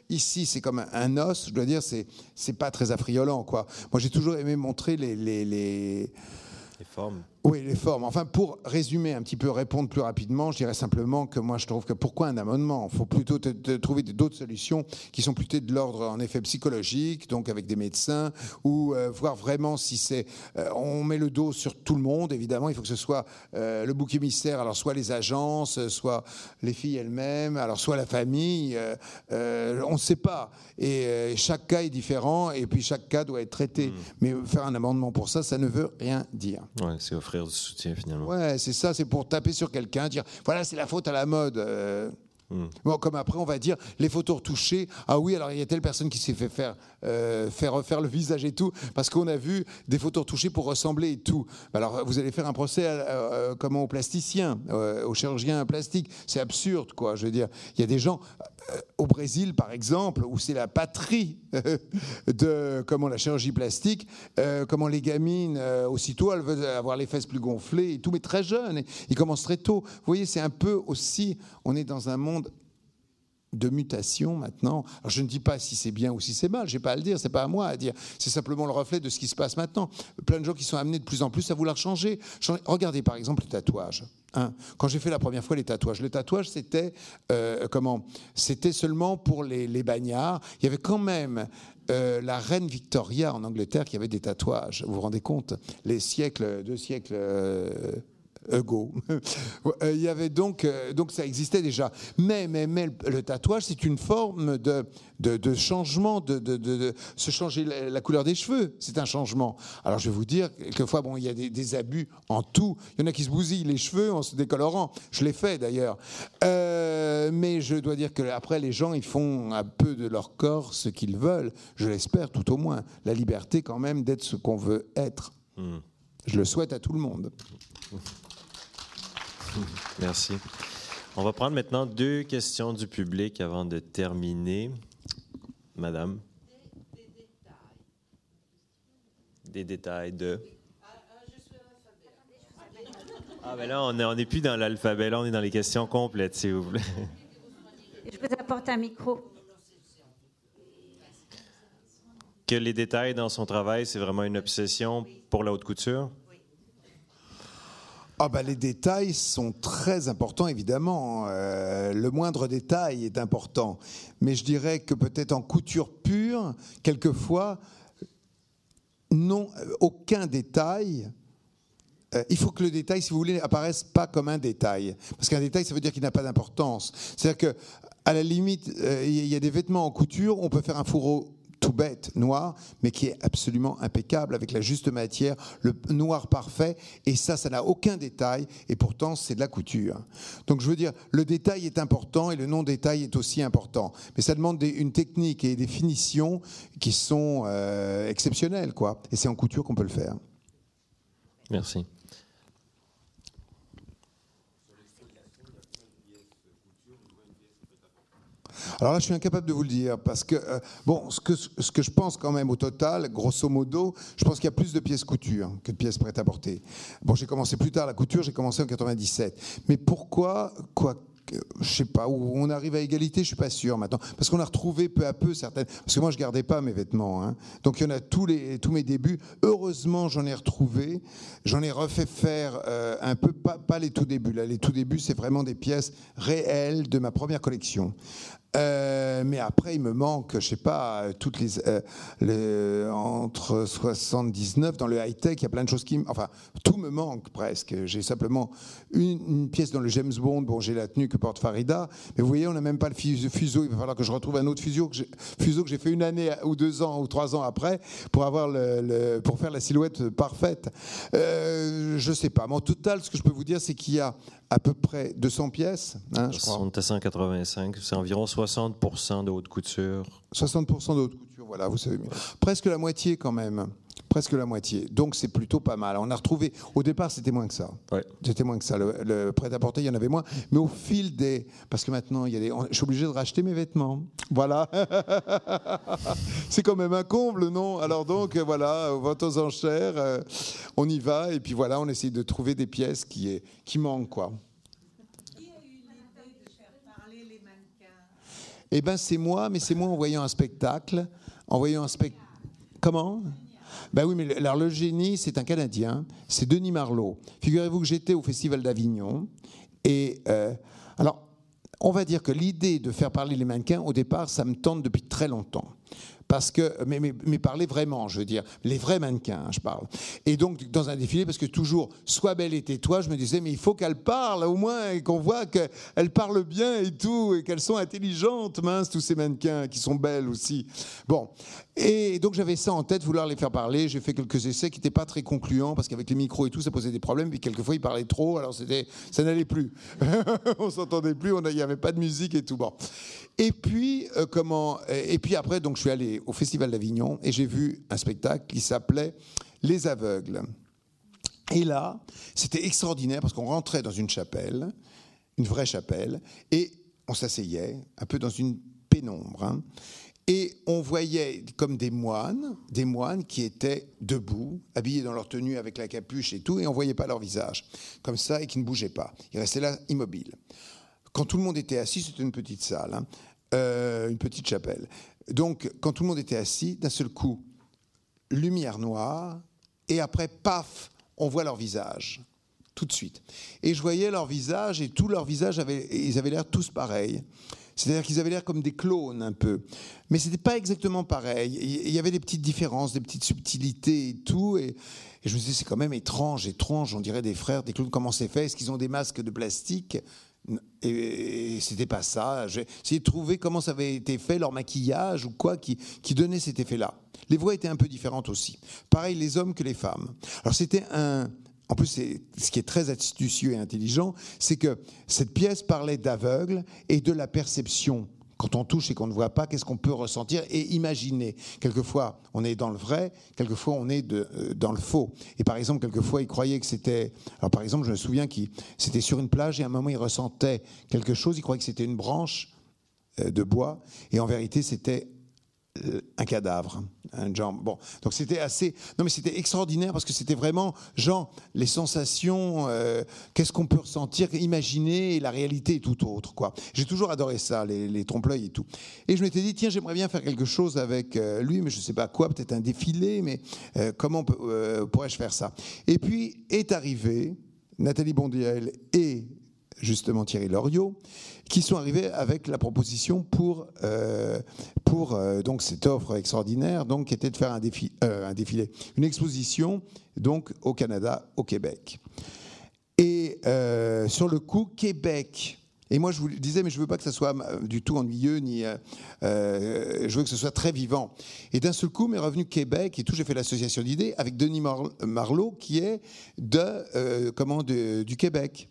Speaker 2: ici c'est comme un, os, je dois dire c'est c'est pas très affriolant quoi. Moi j'ai toujours aimé montrer les, les, les
Speaker 1: formes.
Speaker 2: Oui, les formes. Enfin, pour résumer un petit peu, répondre plus rapidement, je dirais simplement que moi, je trouve que pourquoi un amendement? Il faut plutôt trouver d'autres solutions qui sont plutôt de l'ordre, en effet, psychologique, donc avec des médecins, ou euh, voir vraiment si c'est... Euh, on met le dos sur tout le monde, évidemment, il faut que ce soit euh, le bouc émissaire, alors soit les agences, soit les filles elles-mêmes, alors soit la famille, on ne sait pas. Et chaque cas est différent, et puis chaque cas doit être traité. Hmm. Mais faire un amendement pour ça, ça ne veut rien dire.
Speaker 1: Ouais, c'est du soutien finalement.
Speaker 2: Ouais, c'est ça, c'est pour taper sur quelqu'un, dire voilà, c'est la faute à la mode. Euh. Hmm. Bon, comme après, on va dire les photos retouchées. Ah oui, alors il y a telle personne qui s'est fait faire, euh, faire refaire le visage et tout, parce qu'on a vu des photos retouchées pour ressembler et tout. Alors vous allez faire un procès comment, aux plasticiens, aux chirurgiens plastiques. C'est absurde, quoi. Je veux dire, il y a des gens au Brésil, par exemple, où c'est la patrie de comment la chirurgie plastique, euh, comment les gamines, euh, aussitôt, elles veulent avoir les fesses plus gonflées et tout, mais très jeunes. ils commencent très tôt. Vous voyez, c'est un peu aussi, on est dans un monde de mutation maintenant. Alors je ne dis pas si c'est bien ou si c'est mal, j'ai pas à le dire, c'est pas à moi à dire. C'est simplement le reflet de ce qui se passe maintenant. Plein de gens qui sont amenés de plus en plus à vouloir changer. Regardez par exemple les tatouages. Hein. Quand j'ai fait la première fois les tatouages, le tatouage c'était euh, comment C'était seulement pour les, bagnards. Il y avait quand même euh, la reine Victoria en Angleterre qui avait des tatouages. Vous vous rendez compte? Les siècles, deux siècles euh, Ego. Euh, il y avait donc, euh, donc ça existait déjà. Mais, mais, mais le tatouage, c'est une forme de, de, changement, de, de, se changer la, couleur des cheveux. C'est un changement. Alors je vais vous dire, quelquefois, bon, il y a des, abus en tout. Il y en a qui se bousillent les cheveux en se décolorant. Je l'ai fait d'ailleurs. Euh, mais je dois dire que après, les gens, ils font un peu de leur corps ce qu'ils veulent. Je l'espère, tout au moins. La liberté, quand même, d'être ce qu'on veut être. Hmm. Je le souhaite à tout le monde.
Speaker 1: Merci. On va prendre maintenant deux questions du public avant de terminer. Madame? Des détails de? Ah, ben là, on n'est on est plus dans l'alphabet, là, on est dans les questions complètes, si vous voulez.
Speaker 3: Je vous apporte un micro.
Speaker 1: Que les détails dans son travail, c'est vraiment une obsession pour la haute couture?
Speaker 2: Ah bah, les détails sont très importants, évidemment. Euh, le moindre détail est important. Mais je dirais que peut-être en couture pure, quelquefois, non, aucun détail. Euh, il faut que le détail, si vous voulez, apparaisse pas comme un détail. Parce qu'un détail, ça veut dire qu'il n'a pas d'importance. C'est-à-dire que, à la limite, euh, il y a des vêtements en couture, on peut faire un fourreau tout bête, noir, mais qui est absolument impeccable, avec la juste matière, le noir parfait, et ça, ça n'a aucun détail, et pourtant, c'est de la couture. Donc, je veux dire, le détail est important, et le non-détail est aussi important. Mais ça demande une technique et des finitions qui sont euh, exceptionnelles, quoi. Et c'est en couture qu'on peut le faire.
Speaker 1: Merci.
Speaker 2: Alors là, je suis incapable de vous le dire parce que, euh, bon, ce que, je pense quand même au total, grosso modo, je pense qu'il y a plus de pièces couture que de pièces prêtes à porter. Bon, j'ai commencé plus tard la couture, j'ai commencé en 97. Mais pourquoi, quoi je sais pas, où on arrive à égalité, je suis pas sûr maintenant, parce qu'on a retrouvé peu à peu certaines. Parce que moi, je gardais pas mes vêtements, hein. donc il y en a tous les tous mes débuts. Heureusement, j'en ai retrouvé, j'en ai refait faire euh, un peu, pas, pas les tout débuts. Là, les tout débuts, c'est vraiment des pièces réelles de ma première collection. Euh, mais après, il me manque, je sais pas, toutes les, euh, entre 79 dans le high tech, il y a plein de choses qui, enfin, tout me manque presque. J'ai simplement une, pièce dans le James Bond. Bon, j'ai la tenue que porte Farida, mais vous voyez, on n'a même pas le fuseau. Il va falloir que je retrouve un autre fuseau que j'ai fait une année ou deux ans ou trois ans après pour avoir le, pour faire la silhouette parfaite. Euh, je sais pas. Mais en total, ce que je peux vous dire, c'est qu'il y a à peu près 200 pièces.
Speaker 1: Hein, je crois. 185, c'est environ 60% de haute couture.
Speaker 2: 60% de haute couture, voilà, vous savez. Presque la moitié quand même presque la moitié. Donc c'est plutôt pas mal. On a retrouvé, au départ c'était moins que ça. C'était moins que ça. Le, prêt-à-porter, il y en avait moins. Mais au fil des... Parce que maintenant, il y a des... je suis obligé de racheter mes vêtements. Voilà. c'est quand même un comble, non? Alors donc, voilà, vente aux enchères, euh, on y va. Et puis voilà, on essaye de trouver des pièces qui, qui manquent, quoi. Eh ben c'est moi, mais c'est moi en voyant un spectacle, en voyant un spectacle. Comment? Ben oui, mais alors c'est un Canadien, c'est Denis Marlowe. Figurez-vous que j'étais au Festival d'Avignon et euh, alors on va dire que l'idée de faire parler les mannequins, au départ, ça me tente depuis très longtemps parce que, mais, mais, parler vraiment, je veux dire, les vrais mannequins, hein, je parle. Et donc, dans un défilé, parce que toujours, sois belle et tais-toi, je me disais, mais il faut qu'elle parle, au moins, et qu'on voit qu'elle parle bien et tout, et qu'elles sont intelligentes, mince, tous ces mannequins qui sont belles aussi. Bon. Et donc, j'avais ça en tête, vouloir les faire parler. J'ai fait quelques essais qui n'étaient pas très concluants, parce qu'avec les micros et tout, ça posait des problèmes, puis quelquefois, ils parlaient trop, alors c'était, ça n'allait plus. on s'entendait plus, il n'y avait pas de musique et tout. Bon. Et puis, euh, comment, et puis après, donc, je suis allé au Festival d'Avignon et j'ai vu un spectacle qui s'appelait Les Aveugles. Et là, c'était extraordinaire parce qu'on rentrait dans une chapelle, une vraie chapelle, et on s'asseyait un peu dans une pénombre. Hein. et on voyait comme des moines, des moines qui étaient debout, habillés dans leur tenue avec la capuche et tout, et on voyait pas leur visage, comme ça, et qui ne bougeaient pas. Ils restaient là immobiles. Quand tout le monde était assis, c'était une petite salle, hein. euh, une petite chapelle. Donc, quand tout le monde était assis, d'un seul coup, lumière noire, et après, paf, on voit leur visage, tout de suite. Et je voyais leur visage, et tous leurs visages, avaient, ils avaient l'air tous pareils. C'est-à-dire qu'ils avaient l'air comme des clones un peu. Mais ce n'était pas exactement pareil. Il y avait des petites différences, des petites subtilités et tout. Et, et je me disais, c'est quand même étrange, étrange. On dirait des frères, des clones. Comment c'est fait? Est-ce qu'ils ont des masques de plastique? Et, c'était pas ça. J'ai essayé de trouver comment ça avait été fait, leur maquillage ou quoi qui, qui donnait cet effet-là. Les voix étaient un peu différentes aussi. Pareil les hommes que les femmes. Alors c'était un. En plus, ce qui est très astucieux et intelligent, c'est que cette pièce parlait d'aveugle et de la perception quand on touche et qu'on ne voit pas, qu'est-ce qu'on peut ressentir et imaginer? Quelquefois, on est dans le vrai, quelquefois, on est euh, dans le faux. Et par exemple, quelquefois, il croyait que c'était. Alors, par exemple, je me souviens qu'il c'était sur une plage et à un moment, il ressentait quelque chose, il croyait que c'était une branche euh, de bois, et en vérité, c'était un cadavre, un genre. Bon, donc c'était assez. Non, mais c'était extraordinaire parce que c'était vraiment, genre, les sensations, euh, qu'est-ce qu'on peut ressentir, imaginer, la réalité est tout autre, quoi. J'ai toujours adoré ça, les, trompe-l'œil et tout. Et je m'étais dit, tiens, j'aimerais bien faire quelque chose avec euh, lui, mais je ne sais pas quoi, peut-être un défilé, mais comment pourrais-je faire ça? Et puis est arrivé Nathalie Bondiel et justement Thierry Loriot, qui sont arrivés avec la proposition pour, euh, pour euh, donc cette offre extraordinaire, donc qui était de faire un, euh, défilé, une exposition donc au Canada, au Québec. Et sur le coup, Québec Et moi, je vous disais, mais je veux pas que ça soit du tout ennuyeux, ni je veux que ce soit très vivant. Et d'un seul coup, m'est revenu Québec et tout. J'ai fait l'association d'idées avec Denis Marlot, qui est de comment du Québec.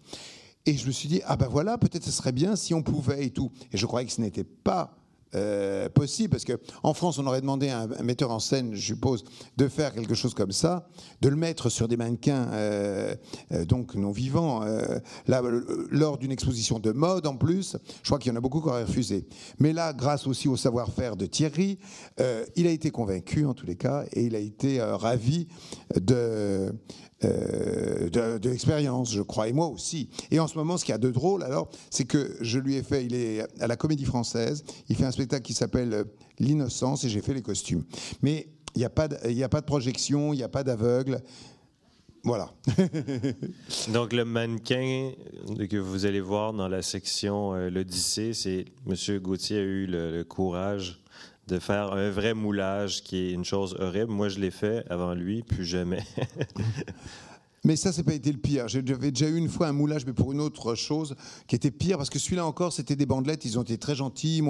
Speaker 2: Et je me suis dit, ah ben voilà, peut-être ce serait bien si on pouvait et tout. Et je croyais que ce n'était pas euh, possible, parce qu'en France, on aurait demandé à un, metteur en scène, je suppose, de faire quelque chose comme ça, de le mettre sur des mannequins euh, euh, donc non vivants, là, lors d'une exposition de mode en plus. Je crois qu'il y en a beaucoup qui auraient refusé. Mais là, grâce aussi au savoir-faire de Thierry, il a été convaincu en tous les cas, et il a été ravi de euh, de, l'expérience, je crois, et moi aussi. Et en ce moment, ce qu'il y a de drôle, alors, c'est que je lui ai fait, il est à la Comédie Française, il fait un spectacle qui s'appelle euh, L'innocence, et j'ai fait les costumes. Mais il n'y a, pas de, a pas de projection, il n'y a pas d'aveugle. Voilà.
Speaker 1: Donc, le mannequin que vous allez voir dans la section euh, L'Odyssée, c'est M. Gauthier a eu le courage de faire un vrai moulage qui est une chose horrible. Moi, je l'ai fait avant lui, plus jamais.
Speaker 2: Mais ça, c'est pas été le pire. J'avais déjà eu une fois un moulage, mais pour une autre chose, qui était pire, parce que celui-là encore, c'était des bandelettes. Ils ont été très gentils.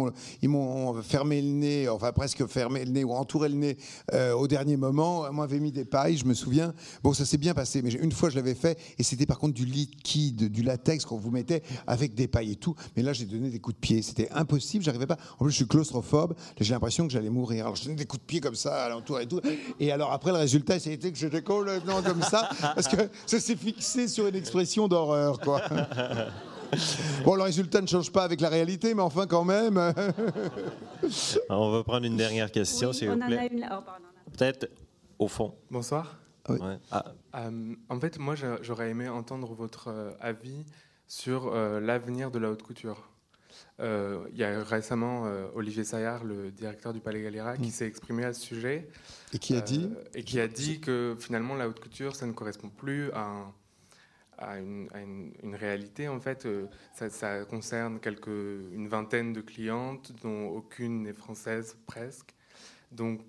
Speaker 2: Ils m'ont fermé le nez, enfin presque fermé le nez ou entouré le nez euh, au dernier moment. Moi, m'avait mis des pailles, je me souviens. Bon, ça s'est bien passé. Mais une fois, je l'avais fait, et c'était par contre du liquide, du latex qu'on vous mettait avec des pailles et tout. Mais là, j'ai donné des coups de pied. C'était impossible. J'arrivais pas. En plus, je suis claustrophobe. J'ai l'impression que j'allais mourir. Alors, je donnais des coups de pied comme ça, à l'entour et tout. Et alors après, le résultat, c'était que j'étais complètement comme ça, parce que ça s'est fixé sur une expression d'horreur, quoi. Bon, le résultat ne change pas avec la réalité, mais enfin, quand même.
Speaker 1: On va prendre une dernière question, s'il vous plaît. Oh, Peut-être au fond.
Speaker 4: Bonsoir. Ah. Euh, en fait, moi, j'aurais aimé entendre votre euh, avis sur euh, l'avenir de la haute couture. il y a récemment Olivier Saillard, le directeur du Palais Galliera, qui mm. s'est exprimé à ce sujet.
Speaker 2: Et qui a dit
Speaker 4: Et qui a dit que finalement la haute couture, ça ne correspond plus à, à, une, une, réalité. En fait, ça, ça, concerne quelques, une vingtaine de clientes, dont aucune n'est française presque. Donc,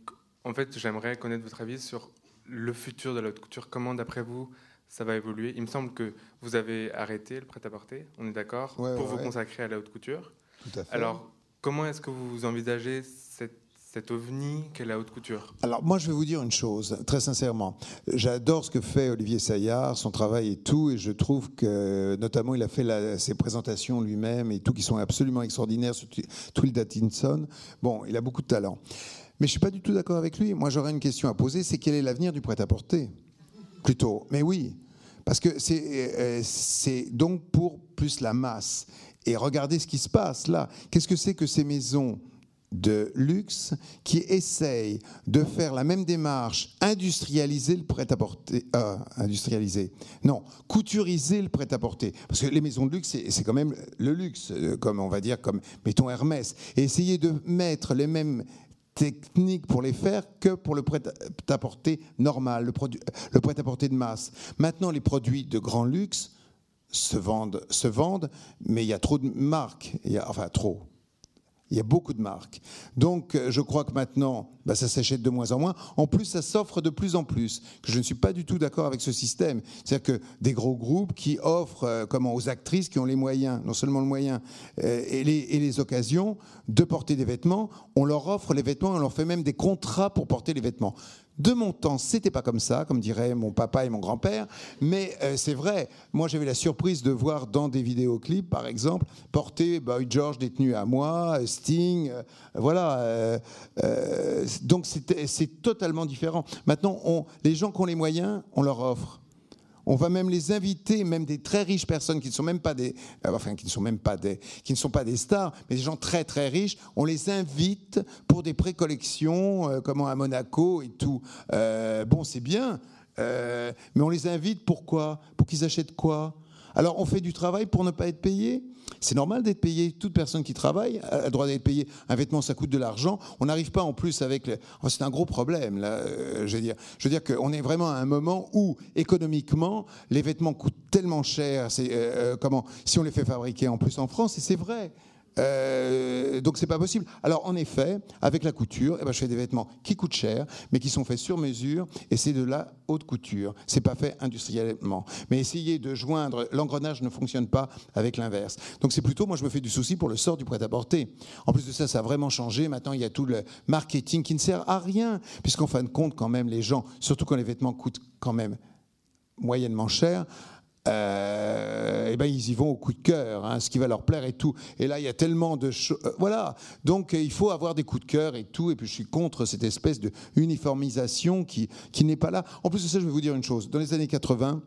Speaker 4: en fait, j'aimerais connaître votre avis sur le futur de la haute couture. Comment, d'après vous, ça va évoluer? Il me semble que vous avez arrêté le prêt-à-porter, on est d'accord, pour vous consacrer à la haute couture.
Speaker 2: Tout à fait.
Speaker 4: Alors, comment est-ce que vous envisagez cette cet ovni qu'est la haute couture
Speaker 2: Alors moi je vais vous dire une chose, très sincèrement. J'adore ce que fait Olivier Saillard, son travail et tout, et je trouve que notamment il a fait ses présentations lui-même et tout qui sont absolument extraordinaires sur Twill Datinson. Bon, il a beaucoup de talent. Mais je suis pas du tout d'accord avec lui. Moi j'aurais une question à poser, c'est quel est l'avenir du prêt-à-porter? Plutôt. Mais oui, parce que c'est euh, donc pour plus la masse. Et regardez ce qui se passe là. Qu'est-ce que c'est que ces maisons? De luxe qui essaye de faire la même démarche, industrialiser le prêt-à-porter, euh, industrialiser, non, couturiser le prêt-à-porter, parce que les maisons de luxe, c'est quand même le luxe, euh, comme on va dire, comme mettons Hermès, et essayer de mettre les mêmes techniques pour les faire que pour le prêt-à-porter normal, le, le prêt-à-porter de masse. Maintenant, les produits de grand luxe se vendent, se vendent, mais il y a trop de marques, il y a, enfin trop, il y a beaucoup de marques. Donc, euh, je crois que maintenant, bah, ça s'achète de moins en moins. En plus, ça s'offre de plus en plus. je ne suis pas du tout d'accord avec ce système. C'est-à-dire que des gros groupes qui offrent, euh, comment, aux actrices qui ont les moyens, non seulement le moyen euh, et, les, et, les, occasions de porter des vêtements, on leur offre les vêtements, on leur fait même des contrats pour porter les vêtements. De mon temps, c'était pas comme ça, comme diraient mon papa et mon grand-père, mais euh, c'est vrai. Moi, j'avais la surprise de voir dans des vidéoclips, par exemple, porter Boy George détenu à moi, Sting, euh, voilà. Euh, donc c'est totalement différent. Maintenant, les gens qui ont les moyens, on leur offre. On va même les inviter, même des très riches personnes qui ne sont même pas des, euh, enfin qui ne sont même pas des, qui ne sont pas des stars, mais des gens très très riches. On les invite pour des précollections, euh, comme à Monaco et tout. Euh, bon, c'est bien, mais on les invite pourquoi Pour qu'ils achètent quoi? Alors on fait du travail pour ne pas être payé c'est normal d'être payé. Toute personne qui travaille a le droit d'être payé. Un vêtement, ça coûte de l'argent. On n'arrive pas en plus avec. c'est un gros problème là. Euh, je veux dire, je veux dire qu'on est vraiment à un moment où économiquement, les vêtements coûtent tellement cher. Euh, euh, comment Si on les fait fabriquer en plus en France, et c'est vrai. Euh, donc c'est pas possible. Alors en effet, avec la couture, eh ben, je fais des vêtements qui coûtent cher, mais qui sont faits sur mesure, et c'est de la haute couture. C'est pas fait industriellement. Mais essayer de joindre, l'engrenage ne fonctionne pas avec l'inverse. Donc c'est plutôt, moi je me fais du souci pour le sort du prêt-à-porter. En plus de ça, ça a vraiment changé. Maintenant, il y a tout le marketing qui ne sert à rien, puisqu'en fin de compte, quand même, les gens, surtout quand les vêtements coûtent quand même moyennement cher, euh, eh ben ils y vont au coup de cœur, hein, ce qui va leur plaire et tout. Et là, il y a tellement de choses. Euh, voilà. Donc, il faut avoir des coups de cœur et tout. Et puis, je suis contre cette espèce de uniformisation qui, qui n'est pas là. En plus de ça, je vais vous dire une chose. Dans les années 80,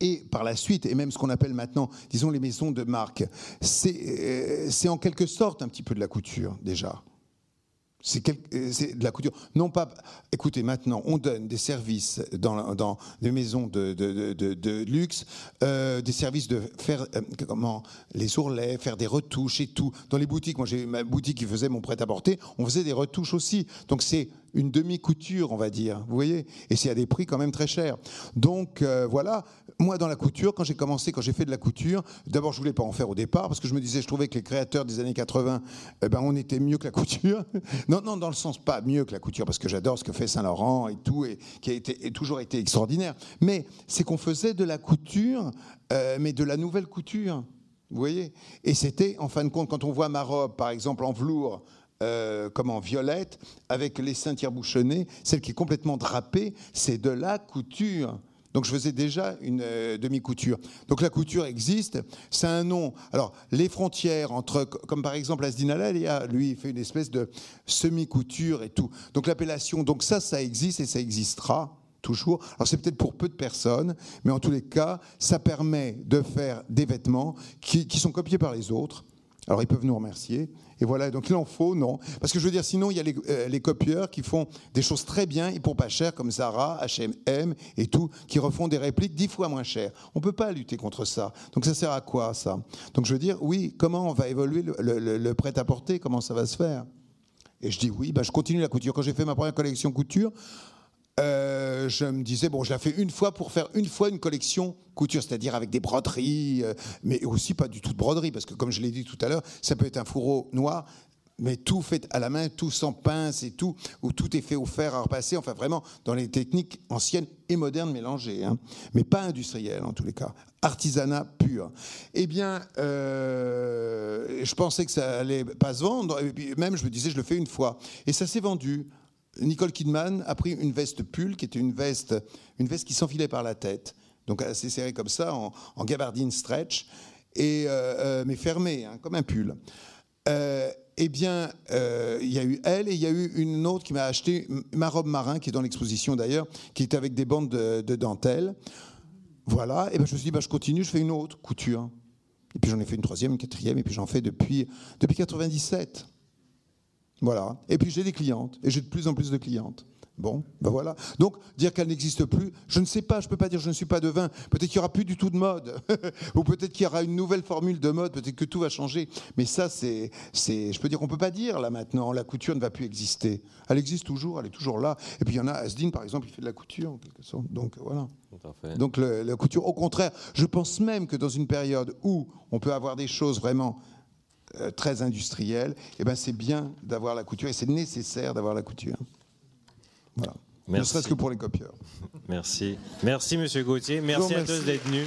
Speaker 2: et par la suite, et même ce qu'on appelle maintenant, disons, les maisons de marque, c'est euh, en quelque sorte un petit peu de la couture, déjà. C'est de la couture. Non pas. Écoutez, maintenant, on donne des services dans, dans des maisons de, de, de, de luxe, euh, des services de faire euh, comment les ourlets, faire des retouches et tout. Dans les boutiques, moi j'ai ma boutique qui faisait mon prêt-à-porter, on faisait des retouches aussi. Donc c'est une demi-couture, on va dire. Vous voyez Et c'est à des prix quand même très chers. Donc euh, voilà, moi dans la couture, quand j'ai commencé, quand j'ai fait de la couture, d'abord je voulais pas en faire au départ parce que je me disais, je trouvais que les créateurs des années 80, eh ben on était mieux que la couture. non, non, dans le sens pas mieux que la couture parce que j'adore ce que fait Saint Laurent et tout et qui a été toujours été extraordinaire. Mais c'est qu'on faisait de la couture, euh, mais de la nouvelle couture. Vous voyez Et c'était, en fin de compte, quand on voit ma robe, par exemple, en velours, euh, comment violette, avec les seins bouchonnés, celle qui est complètement drapée, c'est de la couture. Donc je faisais déjà une euh, demi-couture. Donc la couture existe, c'est un nom. Alors les frontières entre, comme par exemple Asdin lui, il fait une espèce de semi-couture et tout. Donc l'appellation, donc ça, ça existe et ça existera toujours. Alors c'est peut-être pour peu de personnes, mais en tous les cas, ça permet de faire des vêtements qui sont copiés par les autres alors ils peuvent nous remercier. Et voilà, donc il en faut, non. Parce que je veux dire, sinon, il y a euh, les, copieurs qui font des choses très bien et pour pas cher, comme Zara, H&M et tout, qui refont des répliques dix fois moins chères. On ne peut pas lutter contre ça. Donc ça sert à quoi, ça? Donc je veux dire, oui, comment on va évoluer le, prêt-à-porter? Comment ça va se faire? Et je dis, oui, bah, je continue la couture. Quand j'ai fait ma première collection couture, euh, je me disais, bon, je la fais une fois pour faire une fois une collection couture, c'est-à-dire avec des broderies, euh, mais aussi pas du tout de broderie, parce que comme je l'ai dit tout à l'heure, ça peut être un fourreau noir, mais tout fait à la main, tout sans pince et tout, où tout est fait au fer à repasser, enfin vraiment dans les techniques anciennes et modernes mélangées, hein. mais pas industrielles en tous les cas, artisanat pur. Eh bien, euh, je pensais que ça allait pas se vendre, et puis même je me disais, je le fais une fois, et ça s'est vendu. Nicole Kidman a pris une veste pull, qui était une veste, une veste qui s'enfilait par la tête, donc assez serrée comme ça, en, gabardine stretch, et, euh, euh, mais fermée, hein, comme un pull. Euh, eh bien, il y a eu elle et il y a eu une autre qui m'a acheté ma robe marin, qui est dans l'exposition d'ailleurs, qui est avec des bandes de, dentelle. Voilà, et ben je me suis dit, ben, je continue, je fais une autre couture. Et puis j'en ai fait une troisième, une quatrième, et puis j'en fais depuis, depuis 97. Voilà. Et puis j'ai des clientes, et j'ai de plus en plus de clientes. Bon, ben voilà. Donc, dire qu'elle n'existe plus, je ne sais pas, je ne peux pas dire je ne suis pas de vin. Peut-être qu'il n'y aura plus du tout de mode. Ou peut-être qu'il y aura une nouvelle formule de mode, peut-être que tout va changer. Mais ça, c'est. Je peux dire qu'on ne peut pas dire là maintenant, la couture ne va plus exister. Elle existe toujours, elle est toujours là. Et puis il y en a, Asdin par exemple, il fait de la couture en quelque sorte. Donc voilà. Donc la couture, au contraire, je pense même que dans une période où on peut avoir des choses vraiment euh, très industriel, et eh ben c'est bien d'avoir la couture et c'est nécessaire d'avoir la couture. Voilà. Merci. Ne serait-ce que pour les copieurs.
Speaker 1: Merci. Merci, Monsieur Gauthier. Merci à tous d'être venus.